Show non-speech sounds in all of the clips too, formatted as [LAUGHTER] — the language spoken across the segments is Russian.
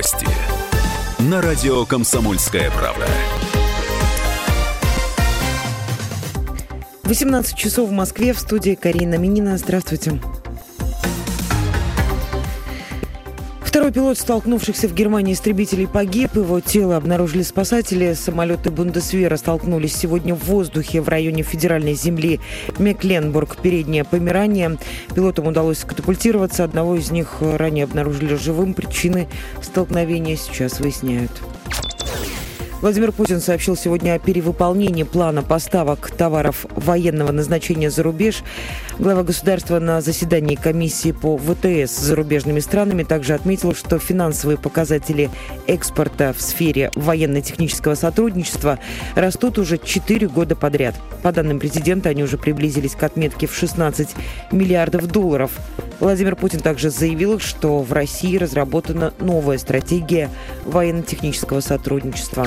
Новости на радио «Комсомольская правда». 18 часов в Москве в студии Карина Минина. Здравствуйте. Второй пилот столкнувшихся в Германии истребителей погиб. Его тело обнаружили спасатели. Самолеты Бундесвера столкнулись сегодня в воздухе в районе федеральной земли Мекленбург, переднее Померание. Пилотам удалось катапультироваться. Одного из них ранее обнаружили живым. Причины столкновения сейчас выясняют. Владимир Путин сообщил сегодня о перевыполнении плана поставок товаров военного назначения за рубеж. Глава государства на заседании комиссии по ВТС с зарубежными странами также отметил, что финансовые показатели экспорта в сфере военно-технического сотрудничества растут уже 4 года подряд. По данным президента, они уже приблизились к отметке в 16 миллиардов долларов. Владимир Путин также заявил, что в России разработана новая стратегия военно-технического сотрудничества.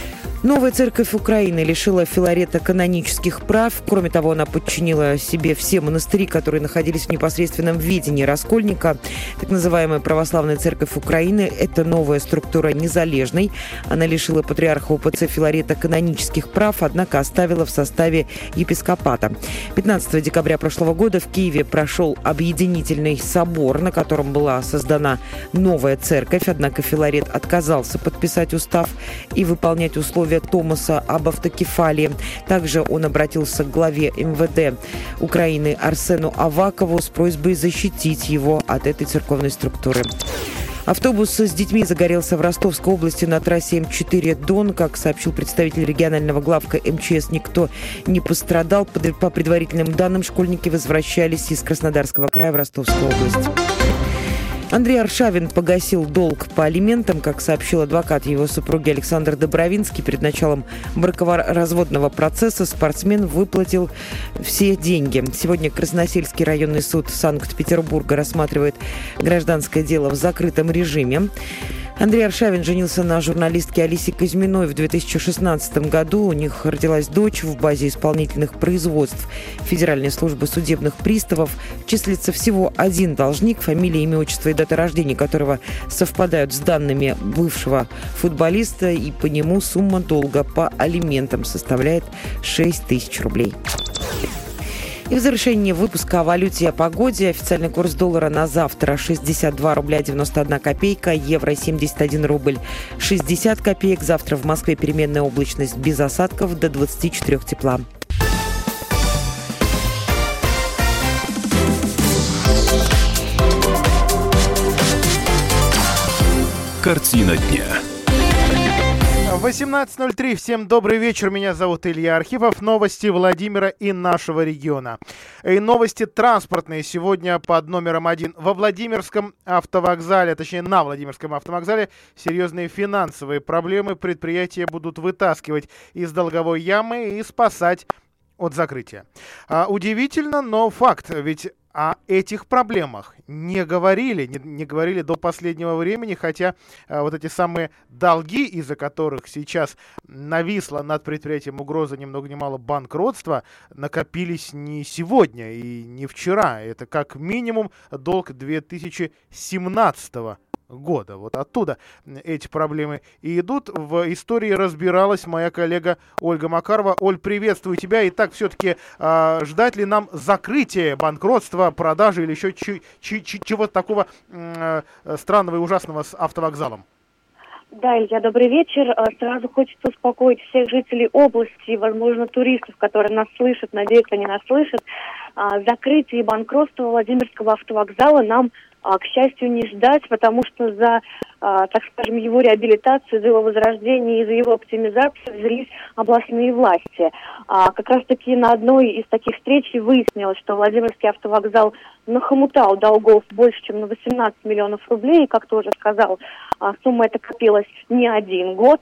Новая церковь Украины лишила Филарета канонических прав. Кроме того, она подчинила себе все монастыри, которые находились в непосредственном видении Раскольника. Так называемая Православная церковь Украины – это новая структура незалежной. Она лишила патриарха УПЦ Филарета канонических прав, однако оставила в составе епископата. 15 декабря прошлого года в Киеве прошел объединительный собор, на котором была создана новая церковь. Однако Филарет отказался подписать устав и выполнять условия условия Томаса об автокефалии. Также он обратился к главе МВД Украины Арсену Авакову с просьбой защитить его от этой церковной структуры. Автобус с детьми загорелся в Ростовской области на трассе М4 Дон. Как сообщил представитель регионального главка МЧС, никто не пострадал. По предварительным данным, школьники возвращались из Краснодарского края в Ростовскую область. Андрей Аршавин погасил долг по алиментам, как сообщил адвокат его супруги Александр Добровинский. Перед началом бракоразводного процесса спортсмен выплатил все деньги. Сегодня Красносельский районный суд Санкт-Петербурга рассматривает гражданское дело в закрытом режиме. Андрей Аршавин женился на журналистке Алисе Казьминой в 2016 году. У них родилась дочь в базе исполнительных производств Федеральной службы судебных приставов. Числится всего один должник, фамилия, имя, отчество и дата рождения которого совпадают с данными бывшего футболиста, и по нему сумма долга по алиментам составляет 6 тысяч рублей. И в завершении выпуска о валюте и о погоде. Официальный курс доллара на завтра 62 рубля 91 копейка, евро 71 рубль 60 копеек. Завтра в Москве переменная облачность без осадков до 24 тепла. Картина дня. 18.03. Всем добрый вечер. Меня зовут Илья Архипов. Новости Владимира и нашего региона. И новости транспортные сегодня под номером один. Во Владимирском автовокзале, точнее на Владимирском автовокзале, серьезные финансовые проблемы. Предприятия будут вытаскивать из долговой ямы и спасать от закрытия. А, удивительно, но факт. Ведь о этих проблемах не говорили, не, не говорили до последнего времени, хотя а, вот эти самые долги, из-за которых сейчас нависла над предприятием угроза ни много ни мало банкротства, накопились не сегодня и не вчера. Это как минимум долг 2017 года года. Вот оттуда эти проблемы и идут. В истории разбиралась моя коллега Ольга Макарова. Оль, приветствую тебя. Итак, все-таки э, а, ждать ли нам закрытия, банкротства, продажи или еще чего-то такого э, странного и ужасного с автовокзалом? Да, Илья, добрый вечер. А, сразу хочется успокоить всех жителей области, возможно, туристов, которые нас слышат, надеюсь, они нас слышат. А, закрытие и банкротство Владимирского автовокзала нам к счастью, не ждать, потому что за, а, так скажем, его реабилитацию, за его возрождение и за его оптимизацию взялись областные власти. А, как раз-таки на одной из таких встреч выяснилось, что Владимирский автовокзал нахомутал долгов больше, чем на 18 миллионов рублей, и, как тоже сказал, сумма эта копилась не один год.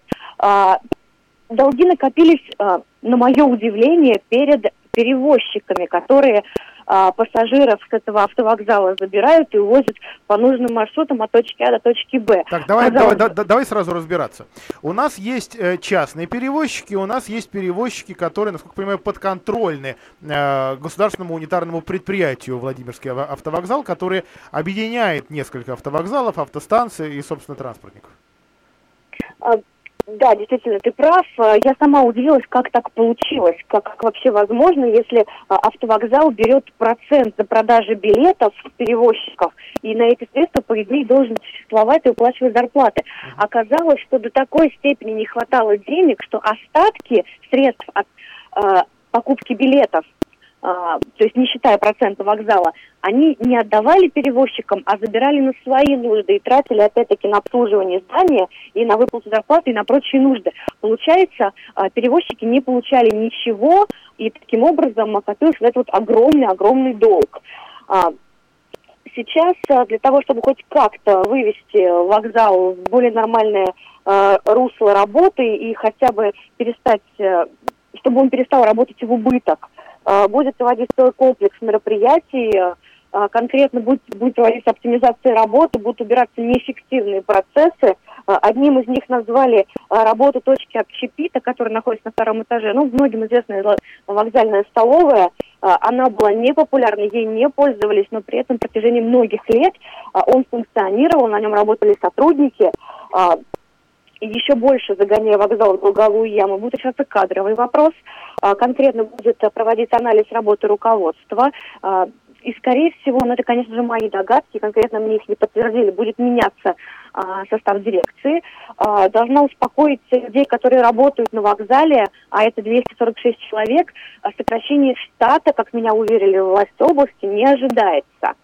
Долги накопились, на мое удивление, перед перевозчиками, которые а, пассажиров с этого автовокзала забирают и увозят по нужным маршрутам от точки А до точки Б. Так, давай, давай, да, давай сразу разбираться. У нас есть э, частные перевозчики, у нас есть перевозчики, которые, насколько я понимаю, подконтрольны э, государственному унитарному предприятию Владимирский автовокзал, который объединяет несколько автовокзалов, автостанций и, собственно, транспортников. Да, действительно, ты прав. Я сама удивилась, как так получилось, как, как вообще возможно, если а, автовокзал берет процент за продажи билетов перевозчиков, и на эти средства, по идее, должен существовать и уплачивать зарплаты. Оказалось, что до такой степени не хватало денег, что остатки средств от э, покупки билетов то есть не считая процента вокзала, они не отдавали перевозчикам, а забирали на свои нужды и тратили опять-таки на обслуживание здания и на выплату зарплаты и на прочие нужды. Получается, а, перевозчики не получали ничего, и таким образом накопился этот вот огромный-огромный долг. А, сейчас для того, чтобы хоть как-то вывести вокзал в более нормальное русло работы и хотя бы перестать, э, чтобы он перестал работать в убыток, будет проводить целый комплекс мероприятий, э, конкретно будет, будет проводиться оптимизация работы, будут убираться неэффективные процессы. Одним из них назвали работу точки общепита, которая находится на втором этаже. Ну, многим известная вокзальная столовая. Она была непопулярна, ей не пользовались, но при этом в протяжении многих лет он функционировал, на нем работали сотрудники еще больше загоняя вокзал в долговую яму, будет решаться кадровый вопрос. А, конкретно будет проводиться анализ работы руководства. А, и, скорее всего, ну это, конечно же, мои догадки, конкретно мне их не подтвердили, будет меняться а, состав дирекции. Должна успокоить людей, которые работают на вокзале, а это 246 человек. Сокращение штата, как меня уверили власти области, не ожидается.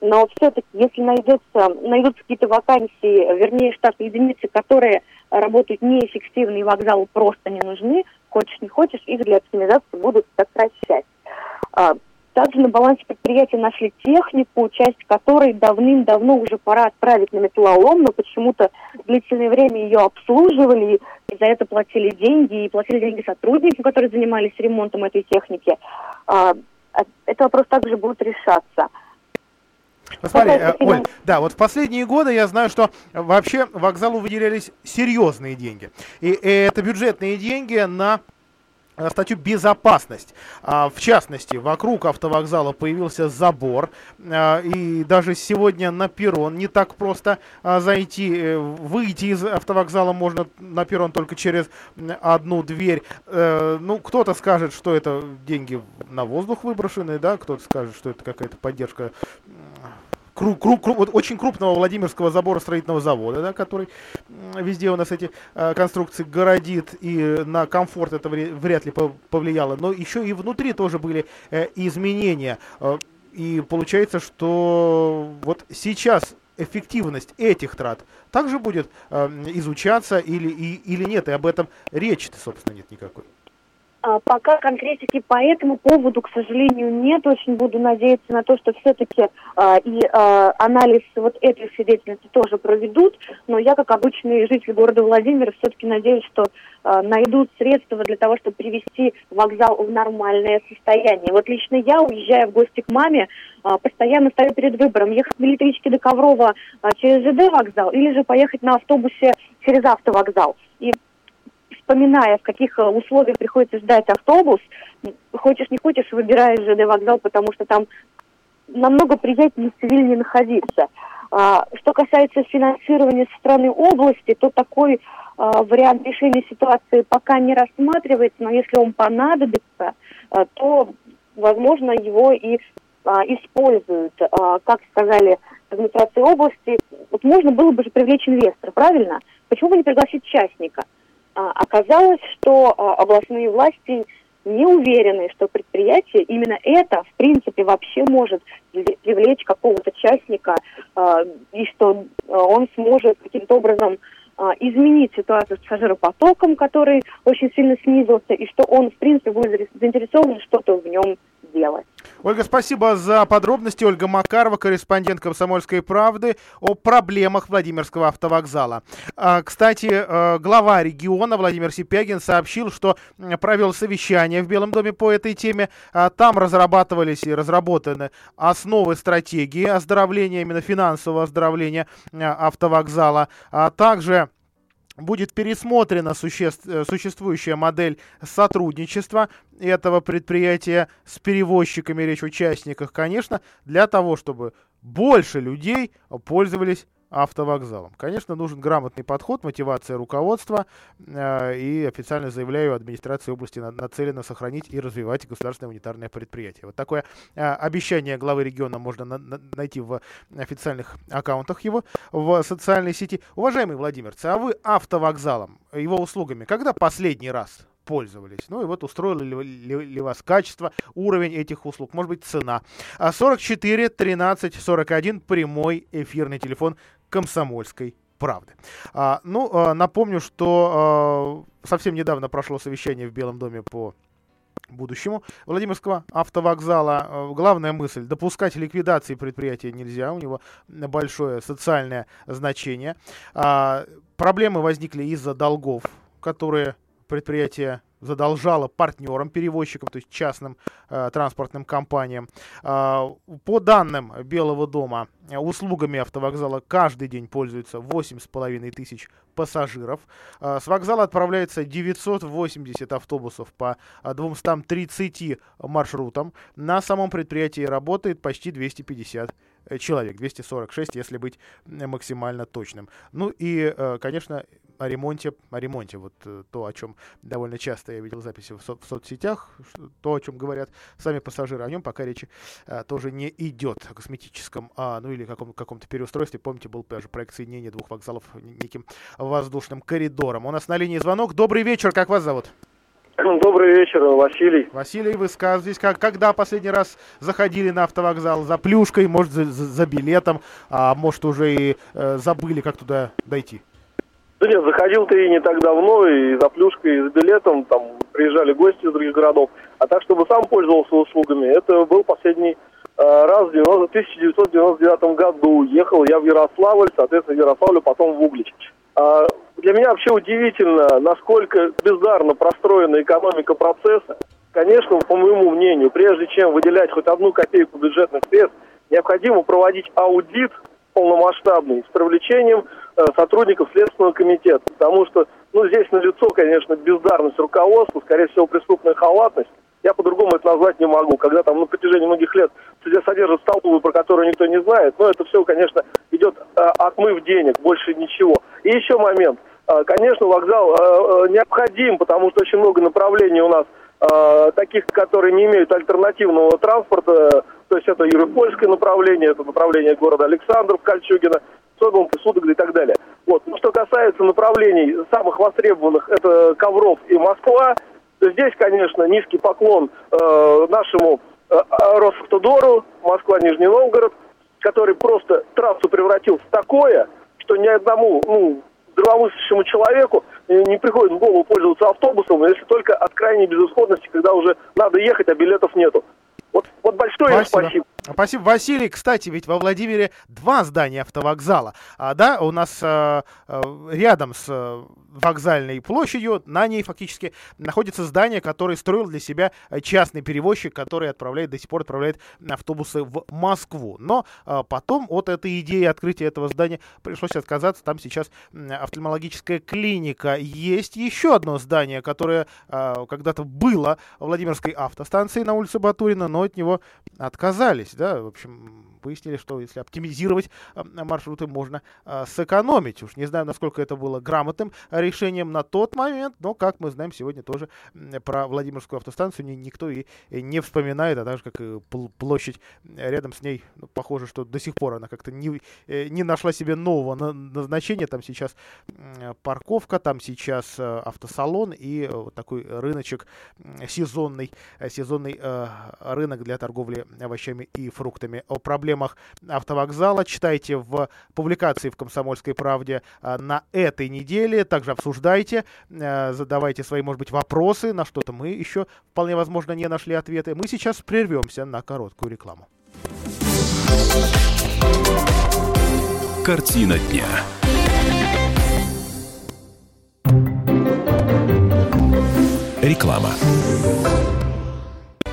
Но все-таки, если найдется, найдутся какие-то вакансии, вернее, штатные единицы, которые работают неэффективно и вокзалу просто не нужны, хочешь не хочешь, их для оптимизации будут сокращать. А, также на балансе предприятия нашли технику, часть которой давным-давно уже пора отправить на металлолом, но почему-то длительное время ее обслуживали, и за это платили деньги, и платили деньги сотрудникам, которые занимались ремонтом этой техники. А, а, этот вопрос также будет решаться. Посмотри, э, Оль, да, вот в последние годы я знаю, что вообще вокзалу выделялись серьезные деньги. И, и это бюджетные деньги на Э, статью «Безопасность». А, в частности, вокруг автовокзала появился забор, а, и даже сегодня на перрон не так просто а, зайти, э, выйти из автовокзала можно на перрон только через одну дверь. Ну, кто-то скажет, что это деньги на воздух выброшены, да, кто-то скажет, что это какая-то поддержка круг, круг, круг, вот очень крупного Владимирского забора строительного завода, да, который везде у нас эти э, конструкции городит, и на комфорт это вряд ли повлияло. Но еще и внутри тоже были э, изменения. Э, и получается, что вот сейчас эффективность этих трат также будет э, изучаться или, и, или нет, и об этом речи-то, собственно, нет никакой. А, пока конкретики по этому поводу, к сожалению, нет. Очень буду надеяться на то, что все-таки а, и а, анализ вот этой свидетельности тоже проведут. Но я, как обычный житель города Владимира, все-таки надеюсь, что а, найдут средства для того, чтобы привести вокзал в нормальное состояние. Вот лично я, уезжая в гости к маме, а, постоянно стою перед выбором, ехать на электричке до Коврова а, через ЖД вокзал или же поехать на автобусе через автовокзал. И вспоминая, в каких э, условиях приходится ждать автобус, хочешь не хочешь, выбираешь ЖД вокзал, потому что там намного приятнее в цивильне находиться. А, что касается финансирования со стороны области, то такой а, вариант решения ситуации пока не рассматривается, но если он понадобится, а, то, возможно, его и а, используют. Как сказали администрации области, вот можно было бы же привлечь инвестора, правильно? Почему бы не пригласить частника? А, оказалось, что а, областные власти не уверены, что предприятие именно это, в принципе, вообще может привлечь какого-то частника, а, и что он сможет каким-то образом изменить ситуацию с пассажиропотоком, который очень сильно снизился, и что он, в принципе, будет заинтересован что-то в нем делать. Ольга, спасибо за подробности. Ольга Макарова, корреспондент «Комсомольской правды» о проблемах Владимирского автовокзала. А, кстати, э, глава региона Владимир Сипягин сообщил, что провел совещание в Белом доме по этой теме. А, там разрабатывались и разработаны основы стратегии оздоровления, именно финансового оздоровления э, автовокзала. А также будет пересмотрена существ, э, существующая модель сотрудничества этого предприятия с перевозчиками, речь о участниках, конечно, для того, чтобы больше людей пользовались автовокзалом. Конечно, нужен грамотный подход, мотивация руководства, э, и официально заявляю, администрация области на, нацелена сохранить и развивать государственное унитарное предприятие. Вот такое э, обещание главы региона можно на, на, найти в официальных аккаунтах его в социальной сети. Уважаемый Владимирцы, а вы автовокзалом, его услугами, когда последний раз пользовались. Ну и вот устроило ли, ли, ли вас качество, уровень этих услуг, может быть цена. 44 13 41 прямой эфирный телефон комсомольской правды. А, ну, а, напомню, что а, совсем недавно прошло совещание в Белом доме по будущему Владимирского автовокзала. А, главная мысль, допускать ликвидации предприятия нельзя, у него большое социальное значение. А, проблемы возникли из-за долгов, которые предприятие задолжало партнерам, перевозчикам, то есть частным э, транспортным компаниям. Э, по данным Белого дома, услугами автовокзала каждый день пользуются 8,5 тысяч пассажиров. Э, с вокзала отправляется 980 автобусов по 230 маршрутам. На самом предприятии работает почти 250 человек, 246, если быть максимально точным. Ну и, э, конечно, о ремонте, о ремонте, вот э, то, о чем довольно часто я видел записи в, со в соцсетях, то, о чем говорят сами пассажиры, о нем пока речи а, тоже не идет, о косметическом, а, ну или каком, каком-то переустройстве, помните, был даже проект соединения двух вокзалов неким воздушным коридором. У нас на линии звонок. Добрый вечер, как вас зовут? [CLEARS THROAT] Добрый вечер, Василий. Василий, вы сказывались, как, когда последний раз заходили на автовокзал? За плюшкой, может, за, за билетом, а может, уже и э, забыли, как туда дойти? Да нет, заходил ты и не так давно, и за плюшкой, и за билетом, там приезжали гости из других городов. А так, чтобы сам пользовался услугами, это был последний э, раз в 1999 году. Уехал я в Ярославль, соответственно, в Ярославлю, потом в Углич. А, для меня вообще удивительно, насколько бездарно простроена экономика процесса. Конечно, по моему мнению, прежде чем выделять хоть одну копейку бюджетных средств, необходимо проводить аудит полномасштабный с привлечением э, сотрудников Следственного комитета. Потому что, ну, здесь налицо, конечно, бездарность руководства, скорее всего, преступная халатность. Я по-другому это назвать не могу. Когда там на протяжении многих лет судья содержит столбовую, про которую никто не знает, но это все, конечно, идет э, отмыв денег, больше ничего. И еще момент. Э, конечно, вокзал э, э, необходим, потому что очень много направлений у нас э, таких, которые не имеют альтернативного транспорта, то есть это Юропольское направление, это направление города Александров, Кольчугина, Содолка, Судогля и так далее. Вот. Ну, что касается направлений самых востребованных, это Ковров и Москва, здесь, конечно, низкий поклон э, нашему э, Росавтодору, Москва-Нижний Новгород, который просто трассу превратил в такое, что ни одному ну, здравомыслящему человеку не приходит в голову пользоваться автобусом, если только от крайней безысходности, когда уже надо ехать, а билетов нету. Вот, вот большое спасибо. спасибо. Спасибо, Василий. Кстати, ведь во Владимире два здания автовокзала. А, да, у нас а, а, рядом с а, вокзальной площадью, на ней фактически находится здание, которое строил для себя частный перевозчик, который отправляет, до сих пор отправляет автобусы в Москву. Но а, потом от этой идеи открытия этого здания пришлось отказаться. Там сейчас офтальмологическая клиника. Есть еще одно здание, которое а, когда-то было Владимирской автостанции на улице Батурина, но от него отказались да, в общем, выяснили, что если оптимизировать маршруты, можно а, сэкономить. Уж не знаю, насколько это было грамотным решением на тот момент, но, как мы знаем, сегодня тоже про Владимирскую автостанцию никто и не вспоминает, а так же, как и площадь рядом с ней, ну, похоже, что до сих пор она как-то не, э, не нашла себе нового назначения. Там сейчас парковка, там сейчас э, автосалон и э, вот такой рыночек сезонный, сезонный рынок для торговли овощами и фруктами. О проблемах автовокзала. Читайте в публикации в «Комсомольской правде» на этой неделе. Также обсуждайте, задавайте свои, может быть, вопросы, на что-то мы еще вполне возможно не нашли ответы. Мы сейчас прервемся на короткую рекламу. Картина дня. Реклама.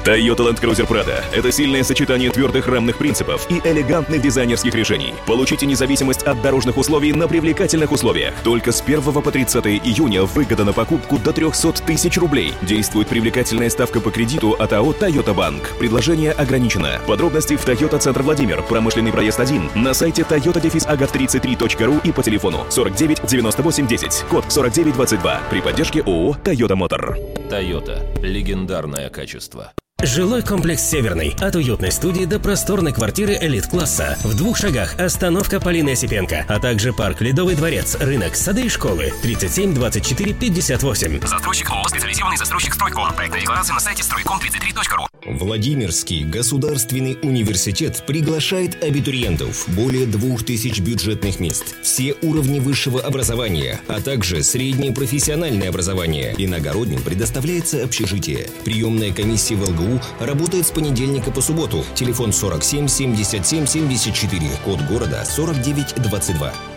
Toyota Land Cruiser Prado – это сильное сочетание твердых рамных принципов и элегантных дизайнерских решений. Получите независимость от дорожных условий на привлекательных условиях. Только с 1 по 30 июня выгода на покупку до 300 тысяч рублей. Действует привлекательная ставка по кредиту от АО Toyota Bank. Предложение ограничено. Подробности в Toyota Центр Владимир, промышленный проезд 1, на сайте toyota-agat33.ru и по телефону 49 98 10, код 49 22 при поддержке ООО Toyota Motor. Toyota. Легендарное качество. Жилой комплекс «Северный». От уютной студии до просторной квартиры элит-класса. В двух шагах остановка Полины Осипенко, а также парк «Ледовый дворец», рынок, сады и школы. 37 24 58. Застройщик ООО «Специализированный застройщик Стройком». Проектная декларация на сайте стройком33.ру. Владимирский государственный университет приглашает абитуриентов. Более двух тысяч бюджетных мест. Все уровни высшего образования, а также среднее профессиональное образование. Иногородним предоставляется общежитие. Приемная комиссия в ЛГУ работает с понедельника по субботу. Телефон 47 77 74. Код города 4922.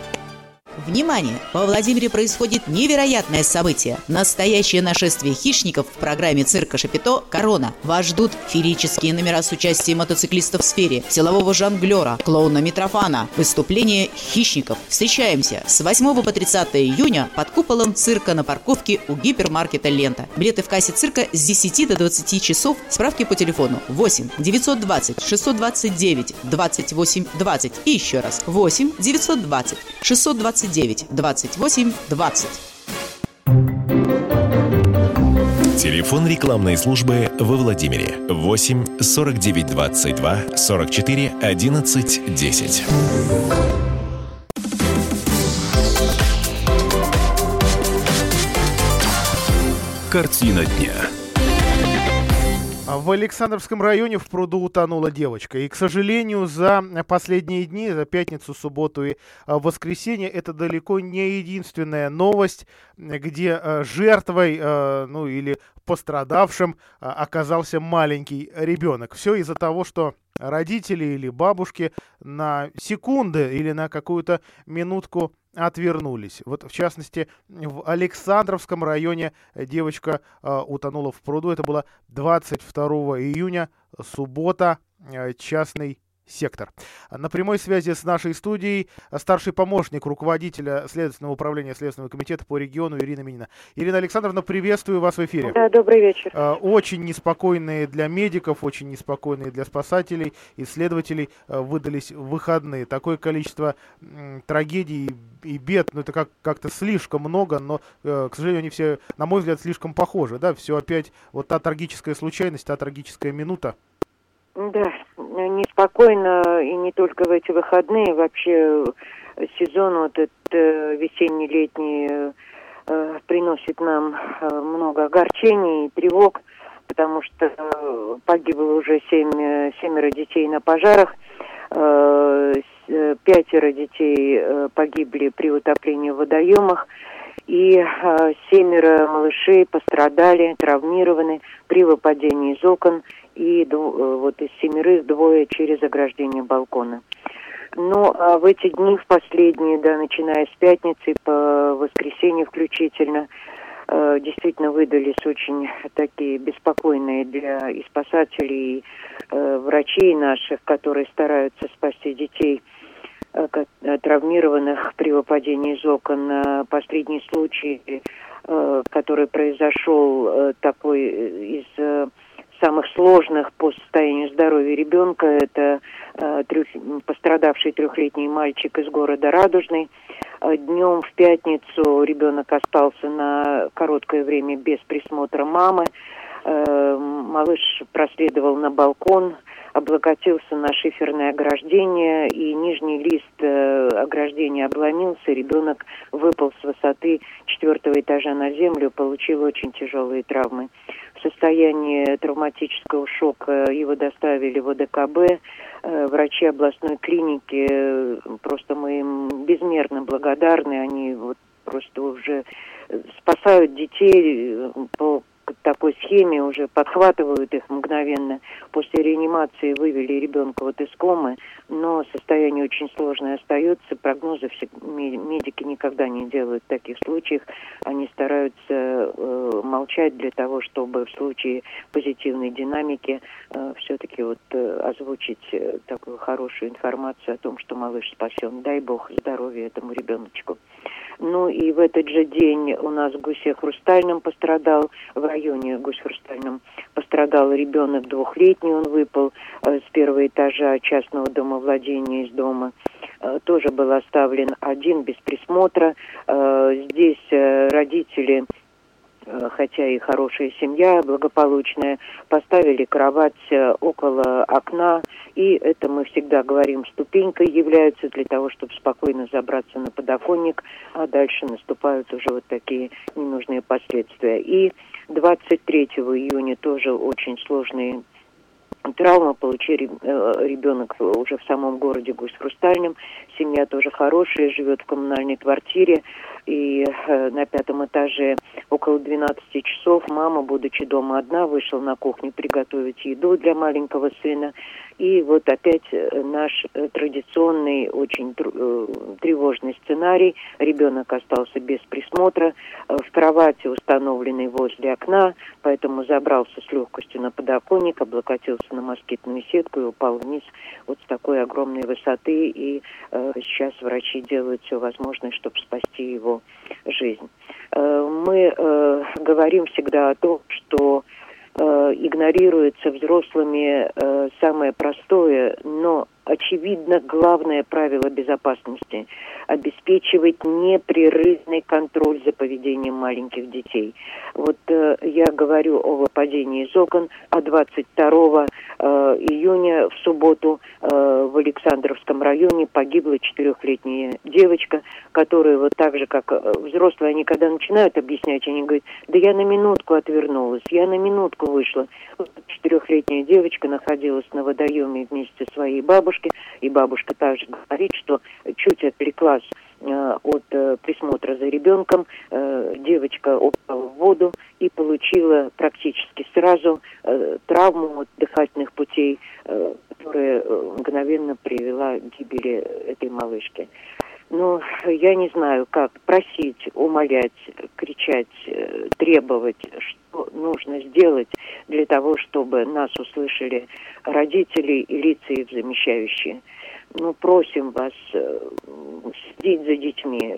Внимание! Во Владимире происходит невероятное событие. Настоящее нашествие хищников в программе цирка Шапито «Корона». Вас ждут феерические номера с участием мотоциклистов в сфере, силового жонглера, клоуна Митрофана, выступление хищников. Встречаемся с 8 по 30 июня под куполом цирка на парковке у гипермаркета «Лента». Билеты в кассе цирка с 10 до 20 часов. Справки по телефону 8 920 629 28 20 и еще раз 8 920 629 29 28 20. Телефон рекламной службы во Владимире 8 49 22 44 11 10. Картина дня. В Александровском районе в пруду утонула девочка. И, к сожалению, за последние дни, за пятницу, субботу и а, воскресенье, это далеко не единственная новость, где а, жертвой, а, ну или пострадавшим оказался маленький ребенок. Все из-за того, что родители или бабушки на секунды или на какую-то минутку отвернулись. Вот, в частности, в Александровском районе девочка э, утонула в пруду. Это было 22 июня, суббота, э, частный сектор. На прямой связи с нашей студией старший помощник руководителя Следственного управления Следственного комитета по региону Ирина Минина. Ирина Александровна, приветствую вас в эфире. Да, добрый вечер. А, очень неспокойные для медиков, очень неспокойные для спасателей, исследователей а, выдались выходные. Такое количество трагедий и бед, ну это как- как-то слишком много, но, э, к сожалению, они все, на мой взгляд, слишком похожи. Да, все опять вот та трагическая случайность, та трагическая минута. Да, неспокойно и не только в эти выходные, вообще сезон вот этот э, весенний-летний э, приносит нам э, много огорчений и тревог, потому что э, погибло уже семь, семеро детей на пожарах, э, пятеро детей погибли при утоплении в водоемах, и э, семеро малышей пострадали, травмированы при выпадении из окон и э, вот из семерых двое через ограждение балкона. Ну, а в эти дни, в последние, да, начиная с пятницы по воскресенье включительно, э, действительно выдались очень такие беспокойные для и спасателей, и э, врачей наших, которые стараются спасти детей травмированных при выпадении из окон. Последний случай, который произошел такой из... Самых сложных по состоянию здоровья ребенка. Это э, трех, пострадавший трехлетний мальчик из города Радужный. Э, днем в пятницу ребенок остался на короткое время без присмотра мамы. Э, малыш проследовал на балкон, облокотился на шиферное ограждение, и нижний лист э, ограждения обломился, ребенок выпал с высоты четвертого этажа на землю, получил очень тяжелые травмы. В состоянии травматического шока. Его доставили в ОДКБ. Врачи областной клиники, просто мы им безмерно благодарны. Они вот просто уже спасают детей по такой схеме уже подхватывают их мгновенно. После реанимации вывели ребенка вот из комы, но состояние очень сложное остается. Прогнозы все, медики никогда не делают в таких случаях. Они стараются э, молчать для того, чтобы в случае позитивной динамики э, все-таки вот э, озвучить э, такую хорошую информацию о том, что малыш спасен. Дай бог здоровья этому ребеночку. Ну и в этот же день у нас в Гусе Хрустальном пострадал, в районе Гусь Хрустальном пострадал ребенок двухлетний, он выпал э, с первого этажа частного дома владения из дома. Э, тоже был оставлен один без присмотра. Э, здесь родители хотя и хорошая семья, благополучная, поставили кровать э, около окна, и это мы всегда говорим, ступенькой является для того, чтобы спокойно забраться на подоконник, а дальше наступают уже вот такие ненужные последствия. И 23 июня тоже очень сложные травма, получил э, ребенок уже в самом городе Гусь-Хрустальном. Семья тоже хорошая, живет в коммунальной квартире. И э, на пятом этаже около 12 часов мама, будучи дома одна, вышла на кухню приготовить еду для маленького сына. И вот опять э, наш э, традиционный, очень э, тревожный сценарий. Ребенок остался без присмотра, в кровати, установленной возле окна, поэтому забрался с легкостью на подоконник, облокотился на москитную сетку и упал вниз вот с такой огромной высоты. И э, сейчас врачи делают все возможное, чтобы спасти его жизнь. Э, мы э, говорим всегда о том, что э, игнорируется взрослыми самое простое, но очевидно главное правило безопасности – обеспечивать непрерывный контроль за поведением маленьких детей. Вот э, я говорю о выпадении из окон, а 22 э, июня в субботу э, в Александровском районе погибла четырехлетняя девочка, которая вот так же, как э, взрослые, они когда начинают объяснять, они говорят, да я на минутку отвернулась, я на минутку вышла. Четырехлетняя девочка находилась на водоеме вместе со своей бабушкой, бабушки, и бабушка также говорит, что чуть отвлеклась э, от э, присмотра за ребенком, э, девочка упала в воду и получила практически сразу травму дыхательных путей, которая мгновенно привела к гибели этой малышки. Ну, я не знаю, как просить, умолять, кричать, э, требовать, что нужно сделать для того, чтобы нас услышали родители и лица их замещающие. Ну, просим вас э, следить за детьми,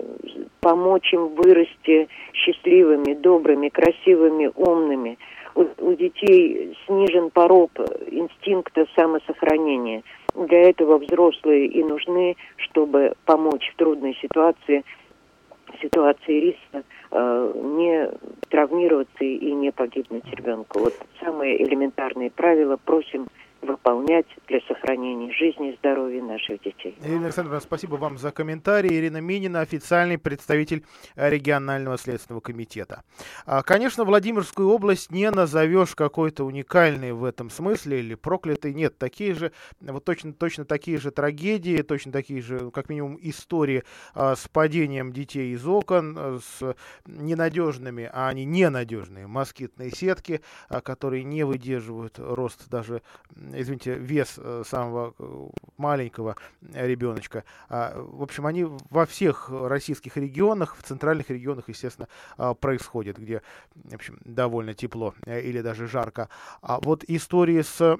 помочь им вырасти счастливыми, добрыми, красивыми, умными. У, у детей снижен порог инстинкта самосохранения – для этого взрослые и нужны, чтобы помочь в трудной ситуации, ситуации риска, э, не травмироваться и не погибнуть ребенку. Вот самые элементарные правила просим выполнять для сохранения жизни и здоровья наших детей. Ирина Александровна, спасибо вам за комментарий. Ирина Минина, официальный представитель регионального следственного комитета. А, конечно, Владимирскую область не назовешь какой-то уникальной в этом смысле или проклятой. Нет, такие же, вот точно, точно такие же трагедии, точно такие же, как минимум, истории а, с падением детей из окон, а, с ненадежными, а они ненадежные москитные сетки, которые не выдерживают рост даже извините, вес э, самого э, маленького ребеночка. А, в общем, они во всех российских регионах, в центральных регионах, естественно, а, происходят, где, в общем, довольно тепло э, или даже жарко. А вот истории с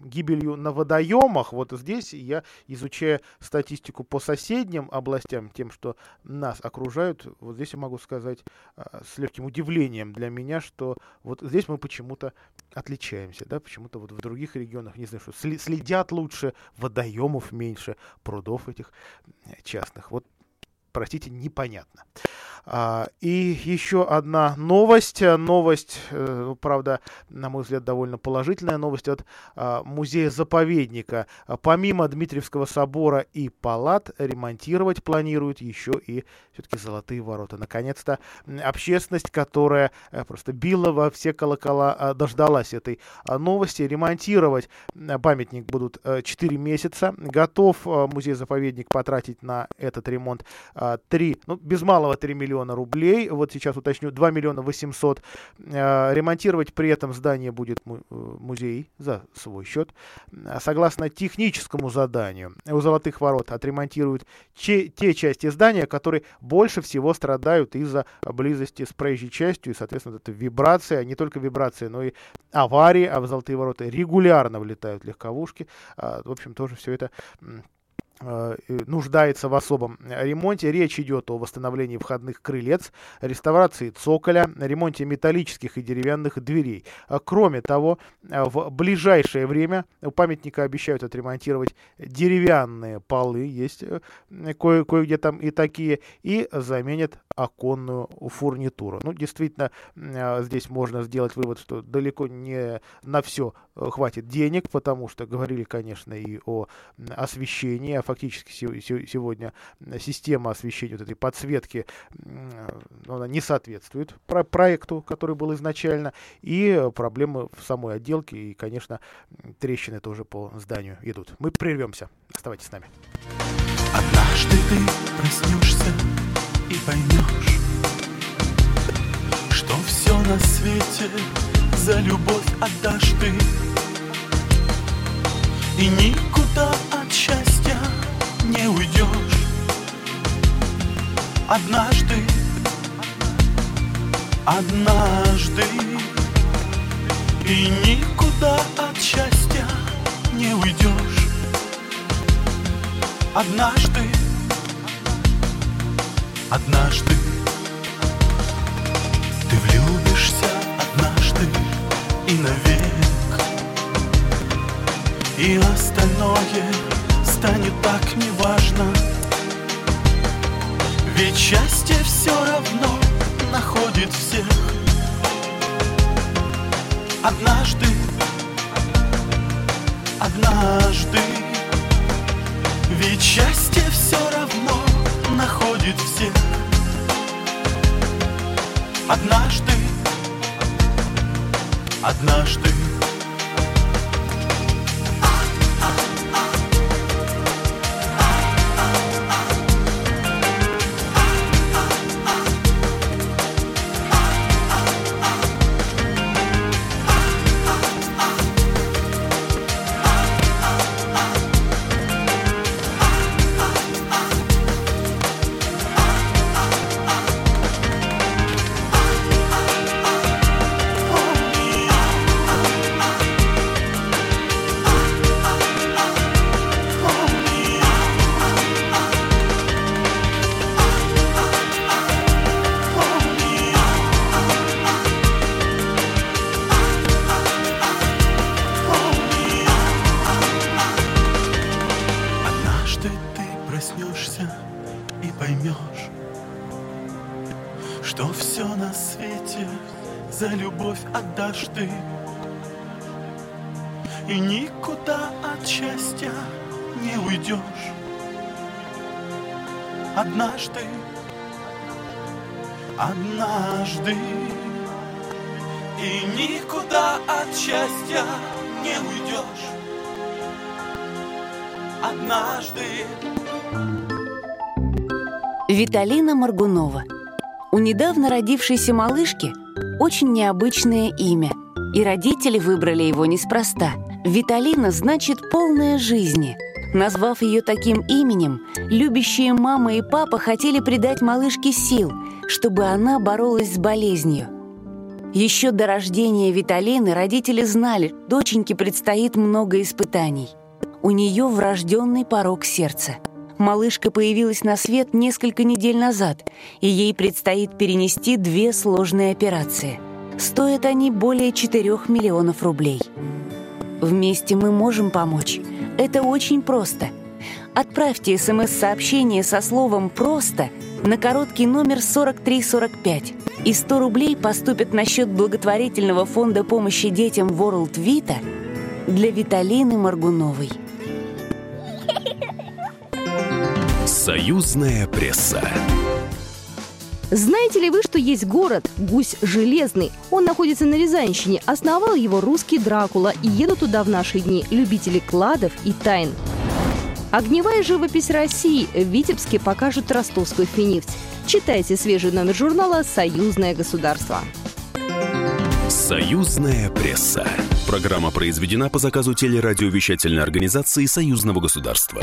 гибелью на водоемах. Вот здесь я, изучая статистику по соседним областям, тем, что нас окружают, вот здесь я могу сказать а, с легким удивлением для меня, что вот здесь мы почему-то отличаемся, да, почему-то вот в других регионах, не знаю, что следят лучше, водоемов меньше, прудов этих частных. Вот простите, непонятно. А, и еще одна новость. Новость, э, ну, правда, на мой взгляд, довольно положительная новость от а, музея-заповедника. Помимо Дмитриевского собора и палат, ремонтировать планируют еще и все-таки Золотые ворота. Наконец-то общественность, которая э, просто била во все колокола, а, дождалась этой новости. Ремонтировать памятник будут 4 месяца. Готов музей-заповедник потратить на этот ремонт 3, ну, без малого 3 миллиона рублей. Вот сейчас уточню, 2 миллиона 800. Э, ремонтировать при этом здание будет э, музей за свой счет. Согласно техническому заданию, у Золотых Ворот отремонтируют те, те части здания, которые больше всего страдают из-за близости с проезжей частью. И, соответственно, это вибрация, не только вибрация, но и аварии. А в Золотые Ворота регулярно влетают легковушки. А, в общем, тоже все это Э, нуждается в особом ремонте. Речь идет о восстановлении входных крылец, реставрации цоколя, ремонте металлических и деревянных дверей. А кроме того, э, в ближайшее время у памятника обещают отремонтировать деревянные полы, есть э, кое- кое-где там и такие, и заменят оконную фурнитуру. Ну, действительно, здесь можно сделать вывод, что далеко не на все хватит денег, потому что говорили, конечно, и о освещении, о фактически сегодня система освещения вот этой подсветки она не соответствует про проекту, который был изначально, и проблемы в самой отделке, и, конечно, трещины тоже по зданию идут. Мы прервемся. Оставайтесь с нами. Однажды ты проснешься и поймешь, что все на свете за любовь отдашь ты, и никуда от счастья не уйдешь. Однажды, однажды. И никуда от счастья не уйдешь. Однажды, однажды. Ты влюбишься однажды и навек И остальное станет так неважно. Ведь счастье все равно находит всех. Однажды, однажды. Ведь счастье все равно находит всех. Однажды, однажды однажды, однажды. И никуда от счастья не уйдешь. Однажды. Виталина Маргунова У недавно родившейся малышки очень необычное имя И родители выбрали его неспроста. Виталина значит «полная жизни» Назвав ее таким именем, любящие мама и папа хотели придать малышке сил, чтобы она боролась с болезнью. Еще до рождения Виталины родители знали, доченьке предстоит много испытаний. У нее врожденный порог сердца. Малышка появилась на свет несколько недель назад, и ей предстоит перенести две сложные операции. Стоят они более 4 миллионов рублей. Вместе мы можем помочь – это очень просто. Отправьте СМС-сообщение со словом «просто» на короткий номер 4345. И 100 рублей поступят на счет благотворительного фонда помощи детям World Vita для Виталины Маргуновой. Союзная пресса. Знаете ли вы, что есть город Гусь Железный? Он находится на Рязанщине. Основал его русский Дракула. И едут туда в наши дни любители кладов и тайн. Огневая живопись России в Витебске покажут ростовскую финифть. Читайте свежий номер журнала «Союзное государство». Союзная пресса. Программа произведена по заказу телерадиовещательной организации Союзного государства.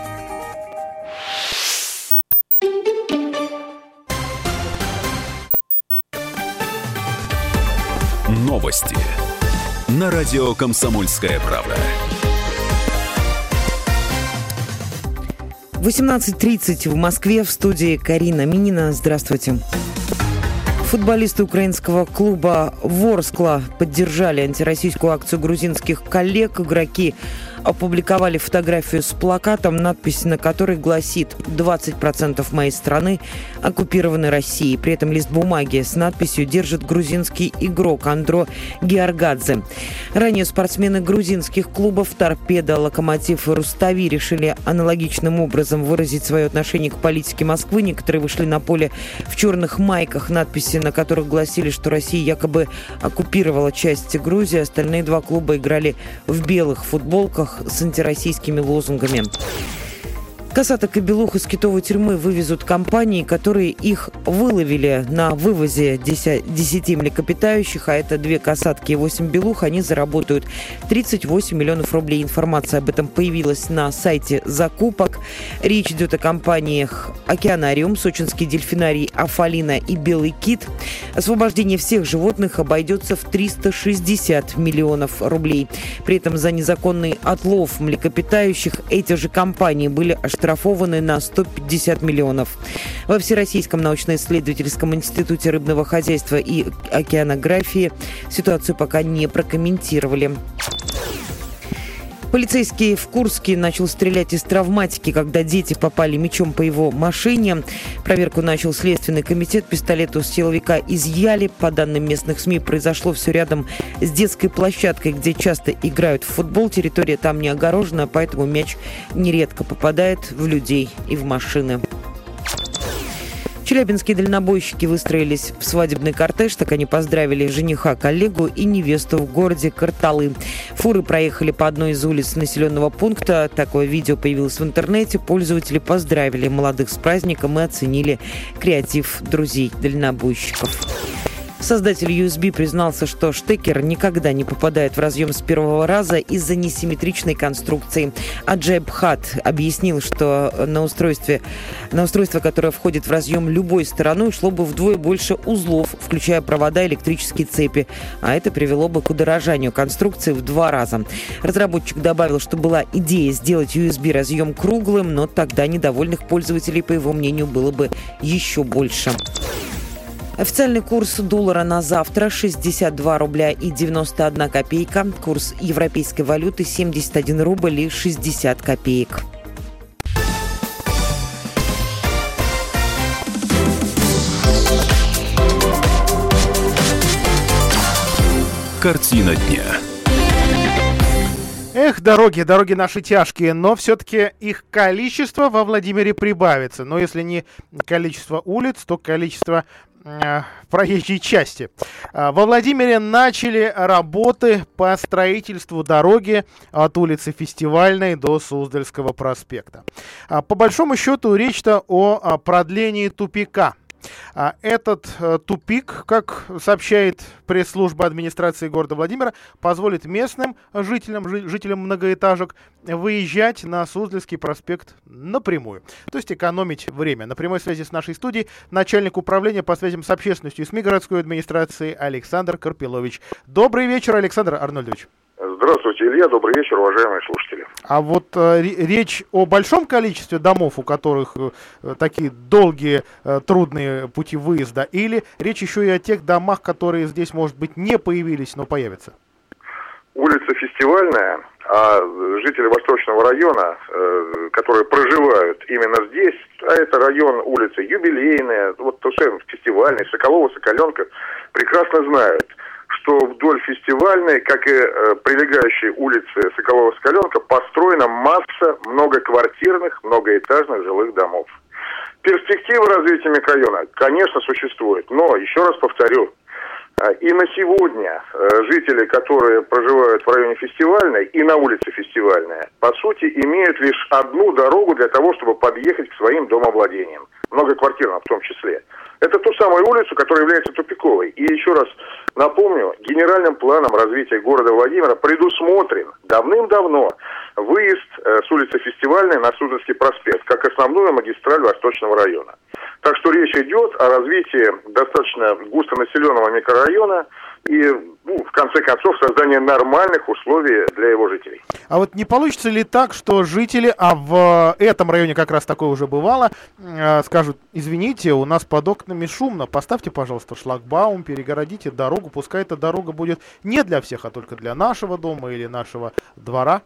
Новости. На радио «Комсомольская правда». 18.30 в Москве в студии Карина Минина. Здравствуйте. Футболисты украинского клуба «Ворскла» поддержали антироссийскую акцию грузинских коллег. Игроки опубликовали фотографию с плакатом, надпись на которой гласит «20% моей страны оккупированы Россией». При этом лист бумаги с надписью держит грузинский игрок Андро Георгадзе. Ранее спортсмены грузинских клубов «Торпеда», «Локомотив» и «Рустави» решили аналогичным образом выразить свое отношение к политике Москвы. Некоторые вышли на поле в черных майках, надписи на которых гласили, что Россия якобы оккупировала части Грузии. Остальные два клуба играли в белых футболках с антироссийскими лозунгами. Касаток и белух из китовой тюрьмы вывезут компании, которые их выловили на вывозе 10, 10 млекопитающих, а это две касатки и 8 белух. Они заработают 38 миллионов рублей. Информация об этом появилась на сайте закупок. Речь идет о компаниях «Океанариум», «Сочинский дельфинарий», «Афалина» и «Белый кит». Освобождение всех животных обойдется в 360 миллионов рублей. При этом за незаконный отлов млекопитающих эти же компании были оштрафованы оштрафованы на 150 миллионов. Во Всероссийском научно-исследовательском институте рыбного хозяйства и океанографии ситуацию пока не прокомментировали. Полицейский в Курске начал стрелять из травматики, когда дети попали мечом по его машине. Проверку начал Следственный комитет. Пистолет у силовика изъяли. По данным местных СМИ, произошло все рядом с детской площадкой, где часто играют в футбол. Территория там не огорожена, поэтому мяч нередко попадает в людей и в машины. Челябинские дальнобойщики выстроились в свадебный кортеж, так они поздравили жениха, коллегу и невесту в городе Карталы. Фуры проехали по одной из улиц населенного пункта. Такое видео появилось в интернете. Пользователи поздравили молодых с праздником и оценили креатив друзей дальнобойщиков. Создатель USB признался, что штекер никогда не попадает в разъем с первого раза из-за несимметричной конструкции. Аджай Бхат объяснил, что на устройстве, на устройство, которое входит в разъем любой стороной, шло бы вдвое больше узлов, включая провода и электрические цепи. А это привело бы к удорожанию конструкции в два раза. Разработчик добавил, что была идея сделать USB разъем круглым, но тогда недовольных пользователей, по его мнению, было бы еще больше. Официальный курс доллара на завтра 62 рубля и 91 копейка. Курс европейской валюты 71 рубль и 60 копеек. Картина дня. Эх, дороги, дороги наши тяжкие, но все-таки их количество во Владимире прибавится. Но если не количество улиц, то количество проезжей части. Во Владимире начали работы по строительству дороги от улицы Фестивальной до Суздальского проспекта. По большому счету речь-то о продлении тупика этот э, тупик, как сообщает пресс-служба администрации города Владимира, позволит местным жителям, жителям многоэтажек выезжать на Суздальский проспект напрямую. То есть экономить время. На прямой связи с нашей студией начальник управления по связям с общественностью и СМИ городской администрации Александр Карпилович. Добрый вечер, Александр Арнольдович. Здравствуйте, Илья. Добрый вечер, уважаемые слушатели. А вот э, речь о большом количестве домов, у которых э, такие долгие, э, трудные пути выезда, или речь еще и о тех домах, которые здесь, может быть, не появились, но появятся? Улица Фестивальная, а жители Восточного района, э, которые проживают именно здесь, а это район улицы Юбилейная, вот то, что Фестивальная, Соколова, Соколенка, прекрасно знают – что вдоль фестивальной, как и э, прилегающей улицы Соколова-Скаленка, построена масса многоквартирных, многоэтажных жилых домов. Перспективы развития микрорайона, конечно, существуют, но, еще раз повторю, э, и на сегодня э, жители, которые проживают в районе фестивальной и на улице фестивальная, по сути, имеют лишь одну дорогу для того, чтобы подъехать к своим домовладениям, многоквартирным в том числе. Это ту самую улицу, которая является тупиковой. И еще раз напомню, генеральным планом развития города Владимира предусмотрен давным-давно выезд э, с улицы Фестивальной на Суздальский проспект, как основную магистраль Восточного района. Так что речь идет о развитии достаточно густонаселенного микрорайона и, ну, в конце концов, создание нормальных условий для его жителей. А вот не получится ли так, что жители, а в этом районе как раз такое уже бывало, э, скажут, извините, у нас под окнами шумно, поставьте, пожалуйста, шлагбаум, перегородите дорогу, пускай эта дорога будет не для всех, а только для нашего дома или нашего двора?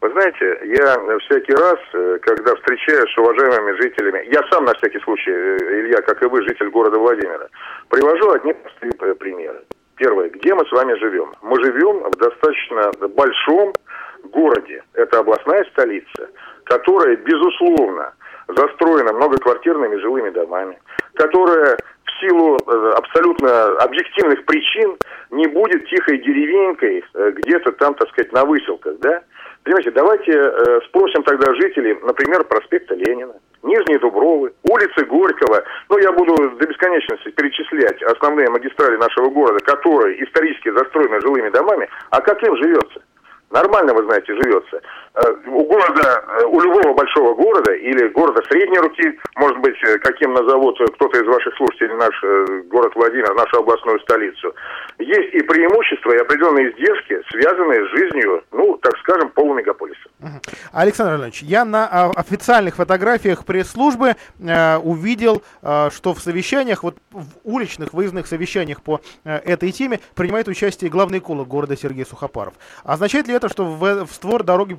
Вы знаете, я всякий раз, э, когда встречаюсь с уважаемыми жителями, я сам на всякий случай, э, Илья, как и вы, житель города Владимира, привожу одни простые примеры. Первое, где мы с вами живем? Мы живем в достаточно большом городе, это областная столица, которая, безусловно, застроена многоквартирными жилыми домами, которая в силу э, абсолютно объективных причин не будет тихой деревенькой где-то там, так сказать, на выселках, да? Понимаете, давайте э, спросим тогда жителей, например, проспекта Ленина, Нижней Дубровы, улицы Горького. Ну, я буду до бесконечности перечислять основные магистрали нашего города, которые исторически застроены жилыми домами. А как им живется? Нормально, вы знаете, живется. Э, у города, э, у любого большого города или города средней руки, может быть, э, каким назовут кто-то из ваших слушателей наш город Владимир, нашу областную столицу, есть и преимущества, и определенные издержки, связанные с жизнью, ну, так скажем, полумегаполиса. Александр Иванович, я на а, официальных фотографиях пресс-службы увидел, что в совещаниях, вот в уличных выездных совещаниях по этой теме принимает участие главный эколог города Сергей Сухопаров. Означает ли это, что в, створ дороги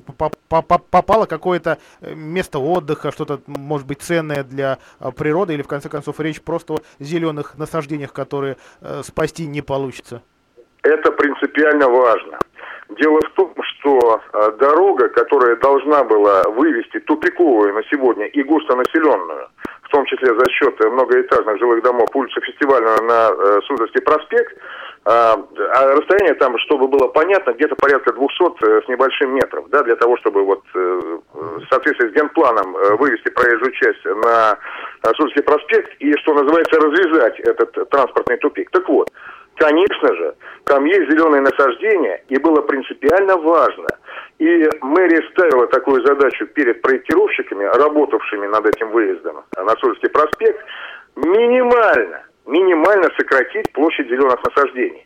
попало какое-то место отдыха, что-то, может быть, ценное для природы, или, в конце концов, речь просто о зеленых насаждениях, которые э, спасти не получится? Это принципиально важно. Дело в том, что э, дорога, которая должна была вывести тупиковую на сегодня и густонаселенную, в том числе за счет многоэтажных жилых домов, улицу Фестивальную на э, Суздальский проспект, а, а расстояние там, чтобы было понятно, где-то порядка 200 э, с небольшим метров, да, для того, чтобы вот э, в соответствии с генпланом э, вывести проезжую часть на Сурский проспект и, что называется, развязать этот транспортный тупик. Так вот, конечно же, там есть зеленые насаждения, и было принципиально важно. И мэрия ставила такую задачу перед проектировщиками, работавшими над этим выездом на Сурский проспект, минимально минимально сократить площадь зеленых насаждений.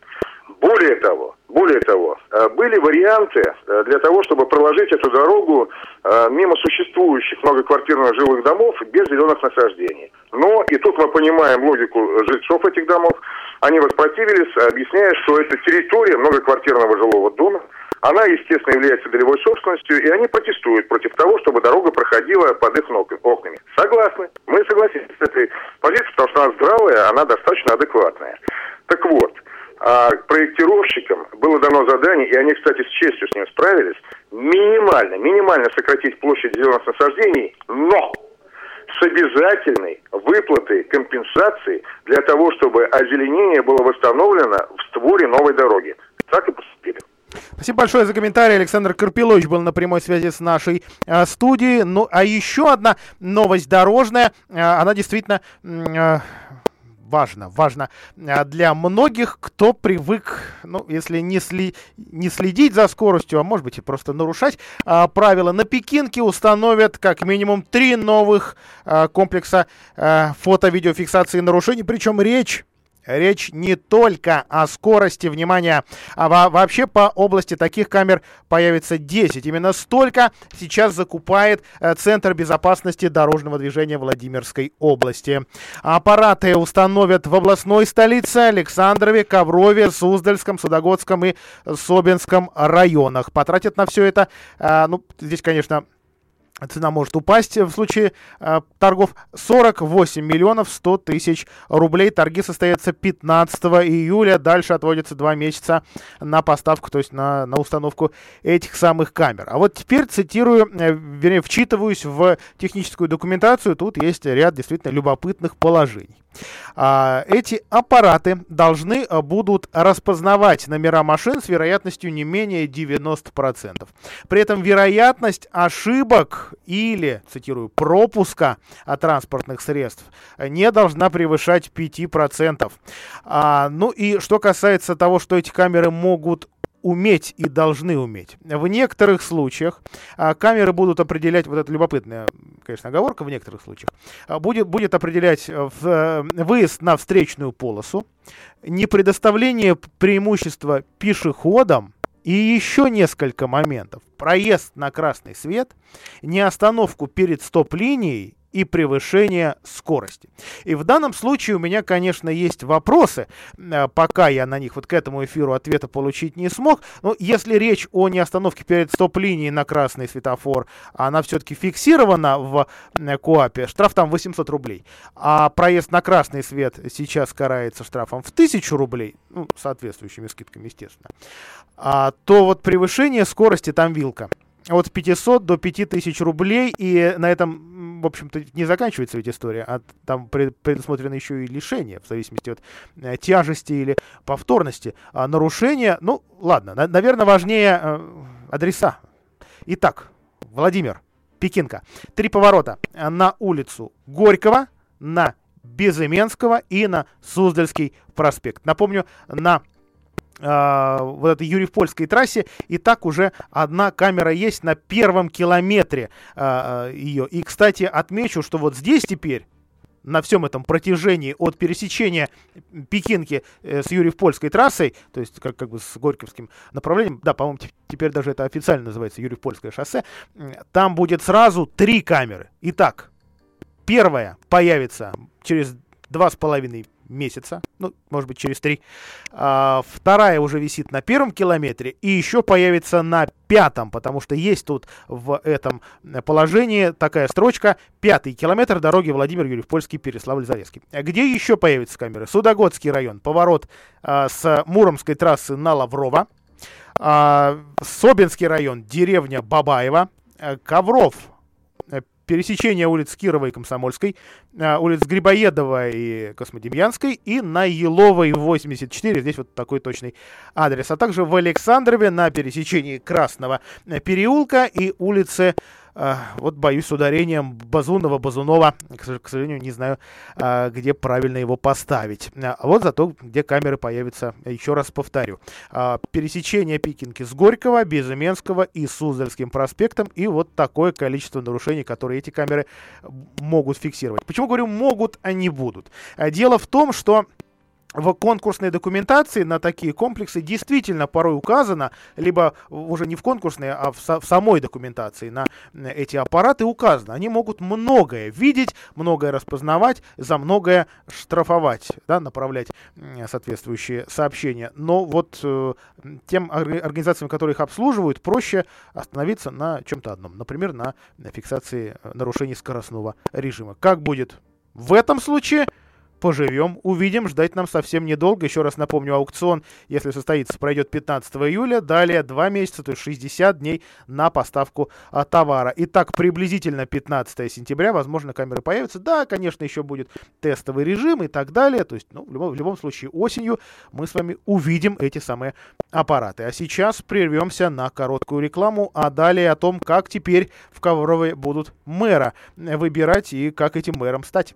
Более того, более того, э, были варианты э, для того, чтобы проложить эту дорогу э, мимо существующих многоквартирных жилых домов без зеленых насаждений. Но и тут мы понимаем логику жильцов этих домов. Они воспротивились, объясняя, что это территория многоквартирного жилого дома, она, естественно, является долевой собственностью, и они протестуют против того, чтобы дорога проходила под их окнами. Согласны. Мы согласились с этой позицией, потому что она здравая, она достаточно адекватная. Так вот, а проектировщикам было дано задание, и они, кстати, с честью с ним справились, минимально, минимально сократить площадь зеленых насаждений, но с обязательной выплатой компенсации для того, чтобы озеленение было восстановлено в створе новой дороги. Так и поступили. Спасибо большое за комментарий. Александр Карпилович был на прямой связи с нашей э, студией. Ну, а еще одна новость дорожная. Э, она действительно... Э, важно, важно для многих, кто привык, ну, если не, сли, не следить за скоростью, а может быть и просто нарушать а, правила. На Пекинке установят как минимум три новых а, комплекса а, фото-видеофиксации нарушений, причем речь Речь не только о скорости, внимания, а во вообще по области таких камер появится 10. Именно столько сейчас закупает э, Центр безопасности дорожного движения Владимирской области. Аппараты установят в областной столице Александрове, Коврове, Суздальском, Судогодском и Собинском районах. Потратят на все это, э, ну, здесь, конечно, Цена может упасть в случае э, торгов 48 миллионов 100 тысяч рублей. Торги состоятся 15 июля. Дальше отводится 2 месяца на поставку, то есть на, на установку этих самых камер. А вот теперь цитирую, э, вернее, вчитываюсь в техническую документацию. Тут есть ряд действительно любопытных положений. А, эти аппараты должны а, будут распознавать номера машин с вероятностью не менее 90%. При этом вероятность ошибок или, цитирую, пропуска транспортных средств не должна превышать 5%. А, ну и что касается того, что эти камеры могут уметь и должны уметь. В некоторых случаях а, камеры будут определять, вот это любопытная, конечно, оговорка, в некоторых случаях, а, будет, будет определять в, э, выезд на встречную полосу, не предоставление преимущества пешеходам, и еще несколько моментов. Проезд на красный свет, не остановку перед стоп-линией и превышение скорости. И в данном случае у меня, конечно, есть вопросы, э, пока я на них вот к этому эфиру ответа получить не смог. Но если речь о неостановке перед стоп-линией на красный светофор, она все-таки фиксирована в э, КОАПе, штраф там 800 рублей. А проезд на красный свет сейчас карается штрафом в 1000 рублей, ну, соответствующими скидками, естественно, а, то вот превышение скорости там вилка от 500 до 5000 рублей, и на этом, в общем-то, не заканчивается ведь история, а там предусмотрено еще и лишение, в зависимости от э, тяжести или повторности а нарушения. Ну, ладно, на, наверное, важнее э, адреса. Итак, Владимир, Пекинка. Три поворота на улицу Горького, на Безыменского и на Суздальский проспект. Напомню, на э, вот этой Юрьев-Польской трассе, и так уже одна камера есть на первом километре э, ее. И, кстати, отмечу, что вот здесь теперь на всем этом протяжении от пересечения Пекинки э, с Юрьев-Польской трассой, то есть как, как бы с Горьковским направлением, да, по-моему, теперь даже это официально называется Юрьев-Польское шоссе, там будет сразу три камеры. Итак, первая появится через два с половиной месяца, ну, может быть, через три. А, вторая уже висит на первом километре и еще появится на пятом, потому что есть тут в этом положении такая строчка «Пятый километр дороги Владимир Юрьев, Польский, Переславль-Зарецкий». Где еще появятся камеры? Судогодский район, поворот а, с Муромской трассы на Лаврова. А, Собинский район, деревня Бабаева. Ковров, пересечение улиц Кирова и Комсомольской, а, улиц Грибоедова и Космодемьянской и на Еловой 84, здесь вот такой точный адрес, а также в Александрове на пересечении Красного переулка и улицы вот боюсь с ударением Базунова, Базунова, к сожалению, не знаю, а, где правильно его поставить. А вот зато, где камеры появятся, еще раз повторю. Пересечение Пикинки с Горького, Безыменского и Суздальским проспектом, и вот такое количество нарушений, которые эти камеры могут фиксировать. Почему говорю могут, а не будут? Дело в том, что в конкурсной документации на такие комплексы действительно порой указано, либо уже не в конкурсной, а в, в самой документации на эти аппараты указано. Они могут многое видеть, многое распознавать, за многое штрафовать, да, направлять соответствующие сообщения. Но вот э, тем организациям, которые их обслуживают, проще остановиться на чем-то одном. Например, на фиксации э, нарушений скоростного режима. Как будет в этом случае – поживем, увидим, ждать нам совсем недолго. Еще раз напомню, аукцион, если состоится, пройдет 15 июля, далее 2 месяца, то есть 60 дней на поставку а, товара. Итак, приблизительно 15 сентября, возможно, камеры появятся. Да, конечно, еще будет тестовый режим и так далее. То есть, ну, в любом, в любом случае, осенью мы с вами увидим эти самые аппараты. А сейчас прервемся на короткую рекламу, а далее о том, как теперь в Коврове будут мэра выбирать и как этим мэром стать.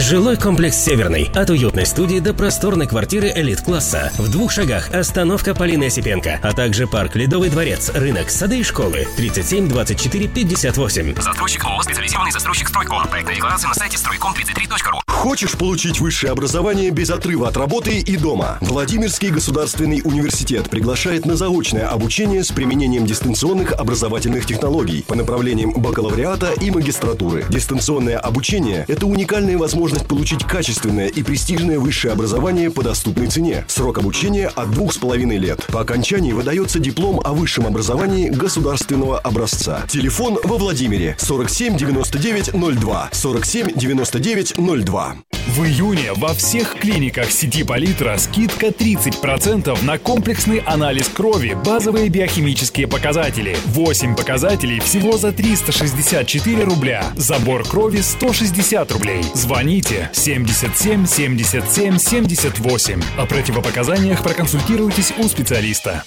Жилой комплекс «Северный». От уютной студии до просторной квартиры элит-класса. В двух шагах остановка Полины Осипенко, а также парк Ледовый дворец, рынок, сады и школы. 37 24 58. Застройщик ООО «Специализированный застройщик Стройком». Проектная декларация на сайте стройком33.ру. Хочешь получить высшее образование без отрыва от работы и дома? Владимирский государственный университет приглашает на заочное обучение с применением дистанционных образовательных технологий по направлениям бакалавриата и магистратуры. Дистанционное обучение – это уникальная возможность получить качественное и престижное высшее образование по доступной цене. Срок обучения от двух с половиной лет. По окончании выдается диплом о высшем образовании государственного образца. Телефон во Владимире 47 99 02 47 99 02. В июне во всех клиниках сети Политра скидка 30% на комплексный анализ крови, базовые биохимические показатели. 8 показателей всего за 364 рубля. Забор крови 160 рублей. Звоните 77 77 78. О противопоказаниях проконсультируйтесь у специалиста.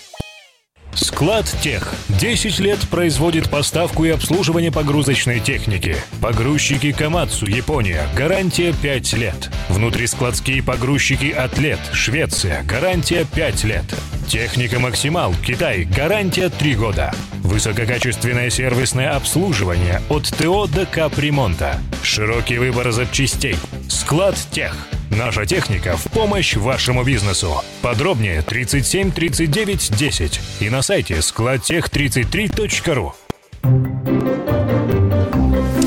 Склад Тех. 10 лет производит поставку и обслуживание погрузочной техники. Погрузчики Камацу, Япония. Гарантия 5 лет. Внутрискладские погрузчики Атлет, Швеция. Гарантия 5 лет. Техника Максимал, Китай. Гарантия 3 года. Высококачественное сервисное обслуживание от ТО до капремонта. Широкий выбор запчастей. Склад Тех. Наша техника в помощь вашему бизнесу. Подробнее 37 39 10 и на сайте складтех33.ру.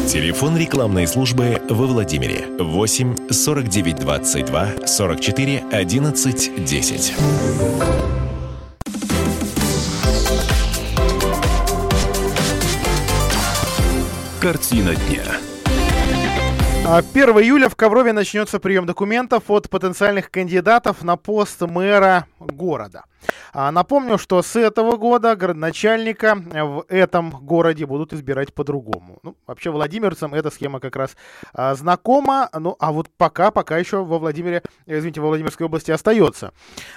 Телефон рекламной службы во Владимире 8 49 22 44 11 10. Картина дня. 1 июля в Коврове начнется прием документов от потенциальных кандидатов на пост мэра города. А, напомню, что с этого года городначальника в этом городе будут избирать по-другому. Ну, вообще владимирцам эта схема как раз а, знакома, ну а вот пока, пока еще во Владимире, извините, во Владимирской области остается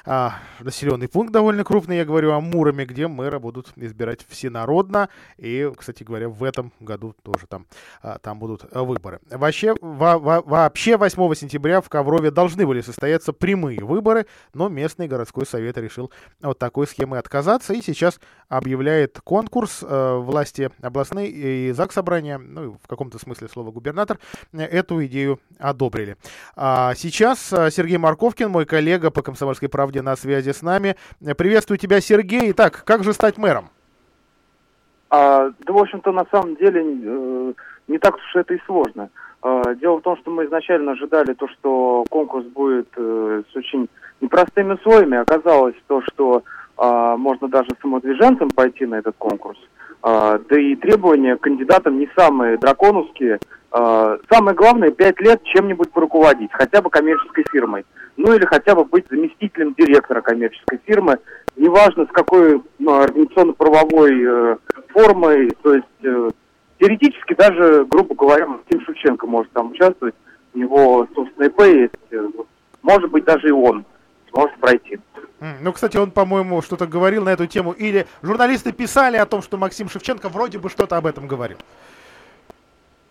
а, населенный пункт довольно крупный, я говорю о Муроме, где мэра будут избирать всенародно, и, кстати говоря, в этом году тоже там, а, там будут выборы. Вообще, во, во, вообще 8 сентября в Коврове должны были состояться прямые выборы, но местный городской совет решил от такой схемы отказаться и сейчас объявляет конкурс э, власти областной и ЗАГС собрания, ну, в каком-то смысле слова губернатор, э, эту идею одобрили. А сейчас э, Сергей Марковкин, мой коллега по «Комсомольской правде» на связи с нами. Приветствую тебя, Сергей. Итак, как же стать мэром? А, да, в общем-то, на самом деле не так уж это и сложно. Э, дело в том, что мы изначально ожидали то, что конкурс будет э, с очень непростыми условиями. Оказалось то, что э, можно даже самодвиженцам пойти на этот конкурс. Э, да и требования к кандидатам не самые драконовские. Э, самое главное, пять лет чем-нибудь поруководить, хотя бы коммерческой фирмой. Ну или хотя бы быть заместителем директора коммерческой фирмы. Неважно, с какой ну, организационно-правовой э, формой, то есть... Теоретически даже, грубо говоря, Максим Шевченко может там участвовать. У него собственное ИП есть. Э, может быть, даже и он сможет пройти. Ну, кстати, он, по-моему, что-то говорил на эту тему. Или журналисты писали о том, что Максим Шевченко вроде бы что-то об этом говорил.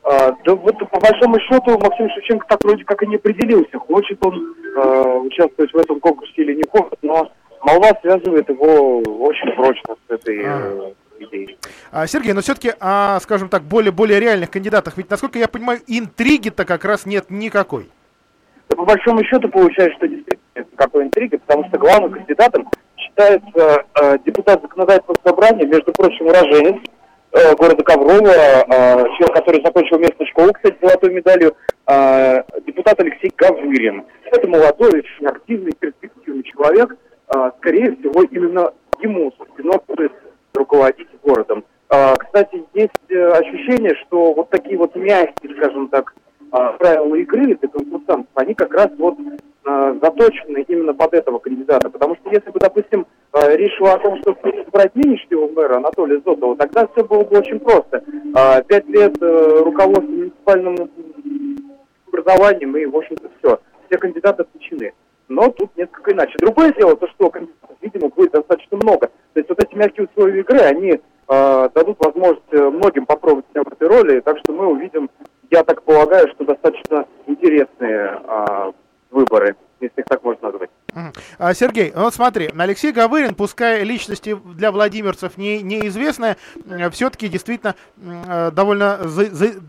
А, да вот по большому счету Максим Шевченко так вроде как и не определился, хочет он э, участвовать в этом конкурсе или не хочет, но молва связывает его очень прочно с этой э, идей. А, Сергей, но все-таки, а, скажем так, более, более реальных кандидатов, ведь, насколько я понимаю, интриги-то как раз нет никакой. Да, по большому счету получается, что действительно нет никакой интриги, потому что главным кандидатом считается э, депутат законодательного собрания, между прочим, уроженец э, города Коврова, э, человек, который закончил местную школу, кстати, золотой медалью, э, депутат Алексей Гавырин. Это молодой, очень активный, перспективный человек а, скорее всего, именно ему суждено будет руководить городом. А, Кстати, есть э, ощущение, что вот такие вот мягкие, скажем так, а, правила игры для конкурсантов, они как раз вот а, заточены именно под этого кандидата. Потому что если бы, допустим, а, речь шла о том, чтобы избрать нынешнего мэра Анатолия Зотова, тогда все было бы очень просто. Пять лет э, руководства муниципальным образованием и, в общем-то, все. Все кандидаты включены. Но тут несколько иначе. Другое дело, то, что кандидатов, видимо, будет достаточно много. То есть вот эти мягкие условия игры, они э, дадут возможность э, многим попробовать себя в этой роли. Так что мы увидим, я так полагаю, что достаточно интересные э, выборы, если их так можно назвать. Мгм. А, Сергей, ну вот смотри, Алексей Гавырин, пускай личности для владимирцев не, неизвестная, все-таки действительно э, довольно,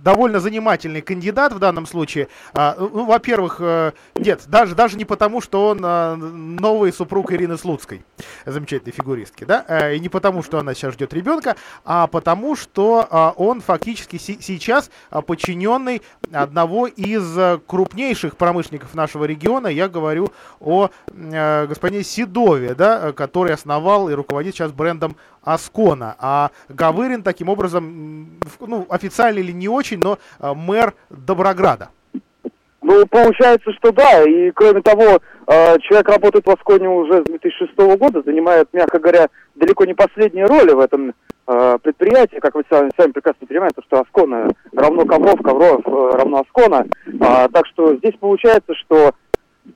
довольно занимательный кандидат в данном случае. А, Ну, во-первых, э, нет, даже, даже не потому, что он э, новый супруг Ирины Слуцкой, замечательной фигуристки, да, э, и не потому, что она сейчас ждет ребенка, а потому, что а, он фактически сейчас а, подчиненный одного из крупнейших промышленников нашего региона, я говорю о господине Седове, да, э, который основал и руководит сейчас брендом Аскона. А Гавырин таким образом, ну, официально или не очень, но э, мэр Доброграда. Ну, получается, что да. И кроме того, э, человек работает в Асконе уже с 2006 года, занимает, мягко говоря, далеко не последние роли в этом э, предприятии. Как вы сами, сами прекрасно понимаете, что Аскона равно Ковров, Ковров э, равно Аскона. А, так что здесь получается, что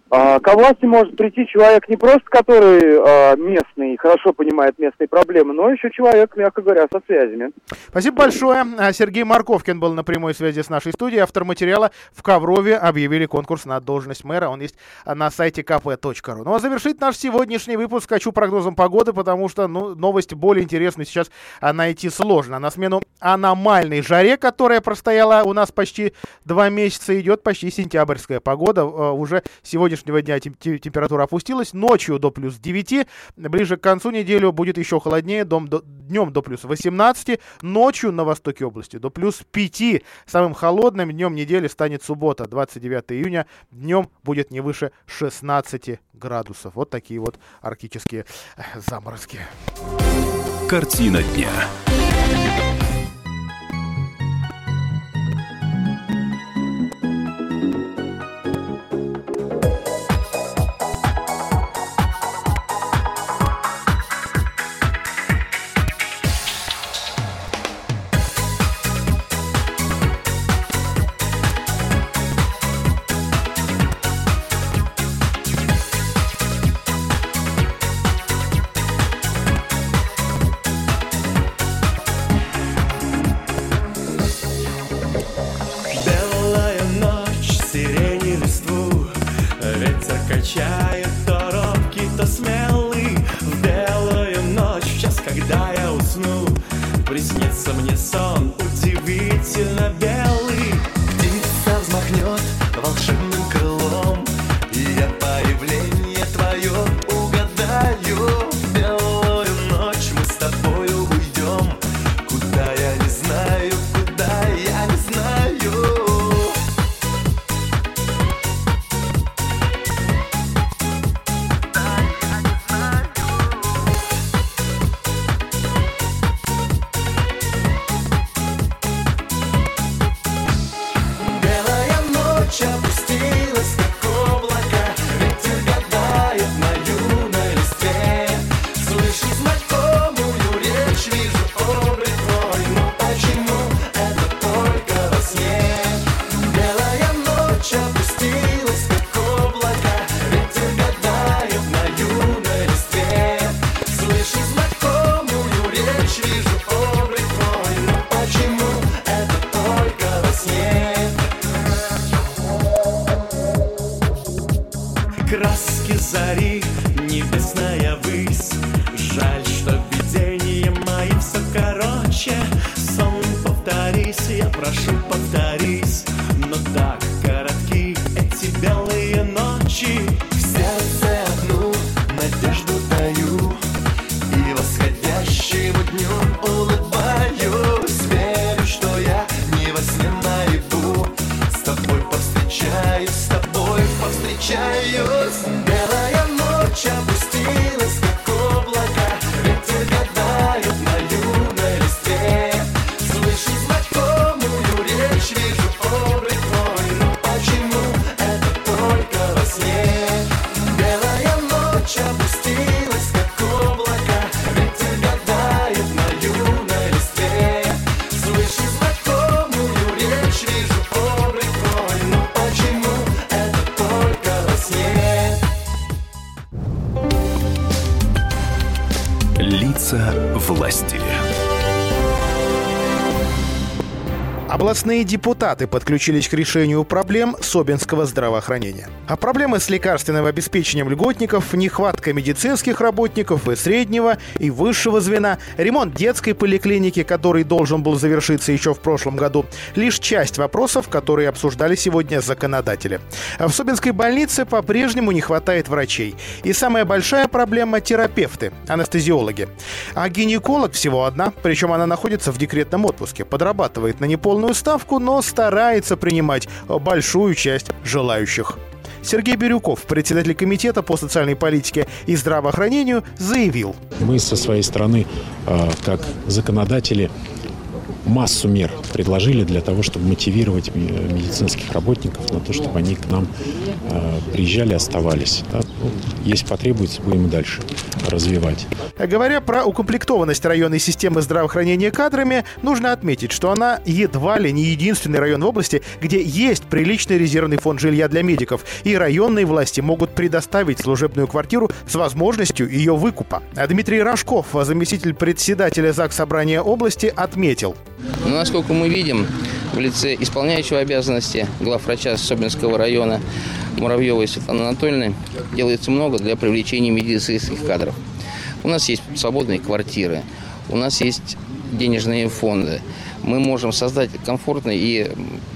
а, ко власти может прийти человек не просто, который а, местный, хорошо понимает местные проблемы, но еще человек, мягко говоря, со связями. Спасибо большое. А, Сергей Марковкин был на прямой связи с нашей студией. Автор материала в Коврове объявили конкурс на должность мэра. Он есть а, на сайте kp.ru. Ну а завершить наш сегодняшний выпуск хочу прогнозом погоды, потому что ну, новость более интересную сейчас а, найти сложно. На смену аномальной жаре, которая простояла у нас почти два месяца, идет почти сентябрьская погода. Уже с сегодняшнего дня тем- тем- температура опустилась. Ночью до плюс 9. Ближе к концу недели будет еще холоднее. Дом до- днем до плюс 18. Ночью на востоке области до плюс 5. Самым холодным днем недели станет суббота, 29 июня. Днем будет не выше 16 градусов. Вот такие вот арктические э, заморозки. Картина дня. Краски зари, небесная высь. Жаль, что видения мои все короче. Сон повторись, я прошу повторись Областные депутаты подключились к решению проблем Собинского здравоохранения. А проблемы с лекарственным обеспечением льготников, нехватка медицинских работников и среднего, и высшего звена, ремонт детской поликлиники, который должен был завершиться еще в прошлом году, лишь часть вопросов, которые обсуждали сегодня законодатели. А в Собинской больнице по-прежнему не хватает врачей. И самая большая проблема – терапевты, анестезиологи. А гинеколог всего одна, причем она находится в декретном отпуске, подрабатывает на неполную ставку, но старается принимать большую часть желающих. Сергей Бирюков, председатель комитета по социальной политике и здравоохранению, заявил. Мы со своей стороны, э, как законодатели, массу мер предложили для того, чтобы мотивировать э, медицинских работников на то, чтобы они к нам э, приезжали, оставались. Да? Ну, если потребуется, будем и дальше развивать. Говоря про укомплектованность районной системы здравоохранения кадрами, нужно отметить, что она едва ли не единственный район в области, где есть приличный резервный фонд жилья для медиков, и районные власти могут предоставить служебную квартиру с возможностью ее выкупа. Дмитрий Рожков, заместитель председателя ЗАГС Собрания области, отметил. Но, насколько мы видим, в лице исполняющего обязанности главврача Собинского района Муравьевой Светланы Анатольевны делается много для привлечения медицинских кадров. У нас есть свободные квартиры, у нас есть денежные фонды. Мы можем создать комфортные и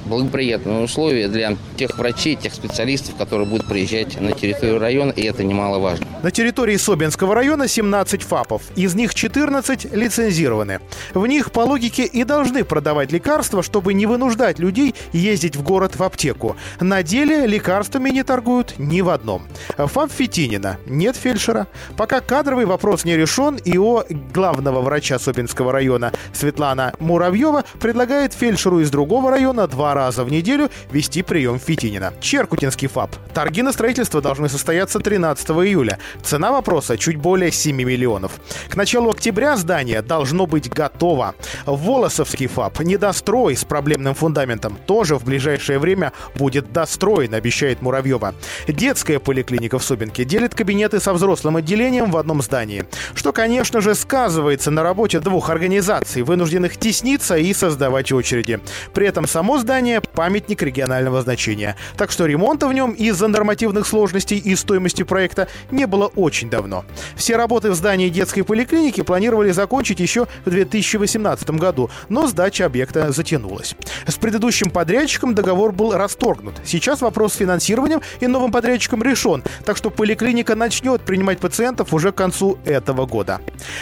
благоприятные условия для тех врачей, тех специалистов, которые будут приезжать на территорию района, и это немаловажно. На территории Собинского района 17 ФАПов, из них 14 лицензированы. В них по логике и должны продавать лекарства, чтобы не вынуждать людей ездить в город в аптеку. На деле лекарствами не торгуют ни в одном. ФАП Фетинина, нет фельдшера. Пока кадровый вопрос не решен, ИО главного врача Собинского района Светлана Муравьева предлагает фельдшеру из другого района два раза в неделю вести прием Фетинина. Черкутинский ФАП. Торги на строительство должны состояться 13 июля. Цена вопроса чуть более 7 миллионов. К началу октября здание должно быть готово. Волосовский ФАП. Недострой с проблемным фундаментом. Тоже в ближайшее время будет достроен, обещает Муравьева. Детская поликлиника в Собинке делит кабинеты со взрослым отделением в одном здании. Что, конечно же, сказывается на работе двух организаций, вынужденных тесниться создавать очереди. При этом само здание – памятник регионального значения. Так что ремонта в нем из-за нормативных сложностей и стоимости проекта не было очень давно. Все работы в здании детской поликлиники планировали закончить еще в 2018 году, но сдача объекта затянулась. С предыдущим подрядчиком договор был расторгнут. Сейчас вопрос с финансированием и новым подрядчиком решен, так что поликлиника начнет принимать пациентов уже к концу этого года.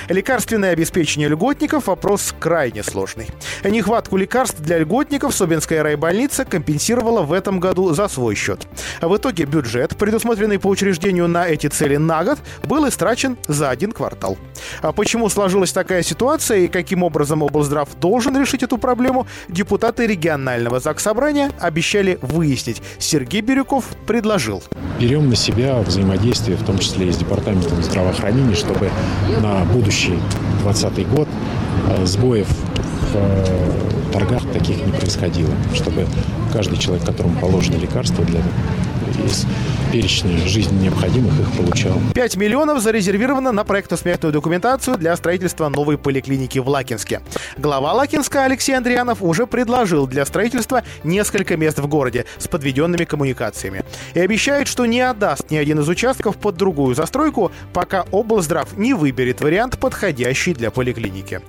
Лекарственное обеспечение льготников – вопрос крайне сложный. Нехватку лекарств для льготников Собинская райбольница компенсировала в этом году за свой счет. В итоге бюджет, предусмотренный по учреждению на эти цели на год, был истрачен за один квартал. А почему сложилась такая ситуация и каким образом облздрав должен решить эту проблему, депутаты регионального ЗАГС Собрания обещали выяснить. Сергей Бирюков предложил. Берем на себя взаимодействие, в том числе и с Департаментом здравоохранения, чтобы на будущий 2020 год э, сбоев э, торгах таких не происходило, чтобы каждый человек, которому положено лекарство для из перечня жизненно необходимых их получал. 5 миллионов зарезервировано на проектно-сметную документацию для строительства новой поликлиники в Лакинске. Глава Лакинска Алексей Андрианов уже предложил для строительства несколько мест в городе с подведенными коммуникациями. И обещает, что не отдаст ни один из участков под другую застройку, пока облздрав не выберет вариант, подходящий для поликлиники.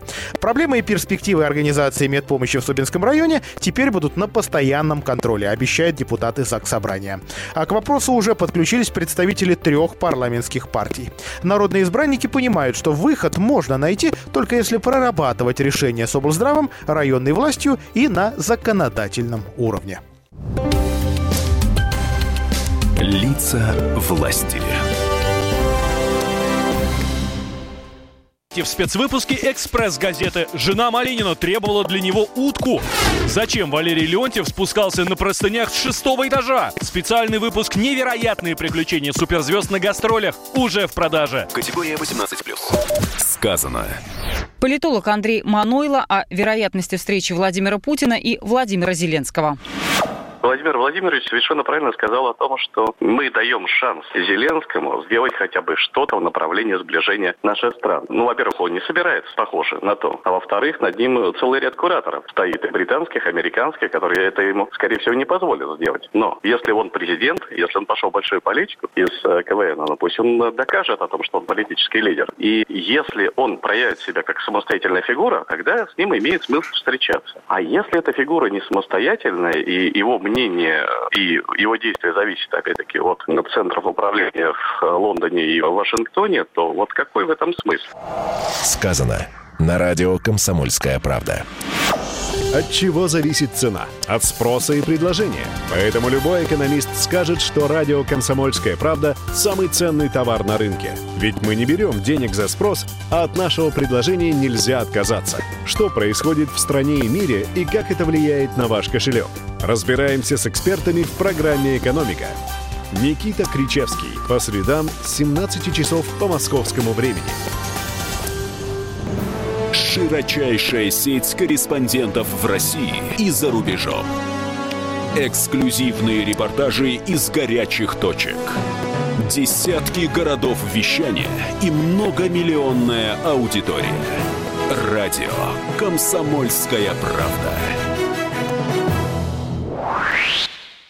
Проблемы и перспективы организации медпомощи в Собинском районе теперь будут на постоянном контроле, обещают депутаты ЗАГС Собрания. А к вопросу уже подключились представители трех парламентских партий. Народные избранники понимают, что выход можно найти только если прорабатывать решения с облздравом, районной властью и на законодательном уровне. Лица власти. Вчераште в спецвыпуске «Экспресс-газеты» жена Малинина требовала для него утку. Зачем Валерий Леонтьев спускался на простынях с шестого этажа? Специальный выпуск «Невероятные приключения суперзвезд на гастролях» уже в продаже. Категория 18+. Сказано. Политолог Андрей Манойло о вероятности встречи Владимира Путина и Владимира Зеленского. Владимир Владимирович совершенно правильно сказал о том, что мы даем шанс Зеленскому сделать хотя бы что-то в направлении сближения наших стран. Ну, во-первых, он не собирается, похоже на то. А во-вторых, над ним целый ряд кураторов стоит, и британских, американских, которые это ему, скорее всего, не позволят сделать. Но если он президент, если он пошел в большую политику из э, КВН, ну пусть он докажет о том, что он политический лидер. И если он проявит себя как самостоятельная фигура, тогда с ним имеет смысл встречаться. А если эта фигура не самостоятельная, и его мнение мнение и его действия зависят, опять-таки, от центров управления в Лондоне и в Вашингтоне, то вот какой в этом смысл? Сказано на радио «Комсомольская правда». От чего зависит цена? От спроса и предложения. Поэтому любой экономист скажет, что радио «Комсомольская правда» – самый ценный товар на рынке. Ведь мы не берем денег за спрос, а от нашего предложения нельзя отказаться. Что происходит в стране и мире и как это влияет на ваш кошелек? Разбираемся с экспертами в программе «Экономика». Никита Кричевский. По средам с 17 часов по московскому времени. Широчайшая сеть корреспондентов в России и за рубежом. Эксклюзивные репортажи из горячих точек. Десятки городов вещания и многомиллионная аудитория. Радио «Комсомольская правда».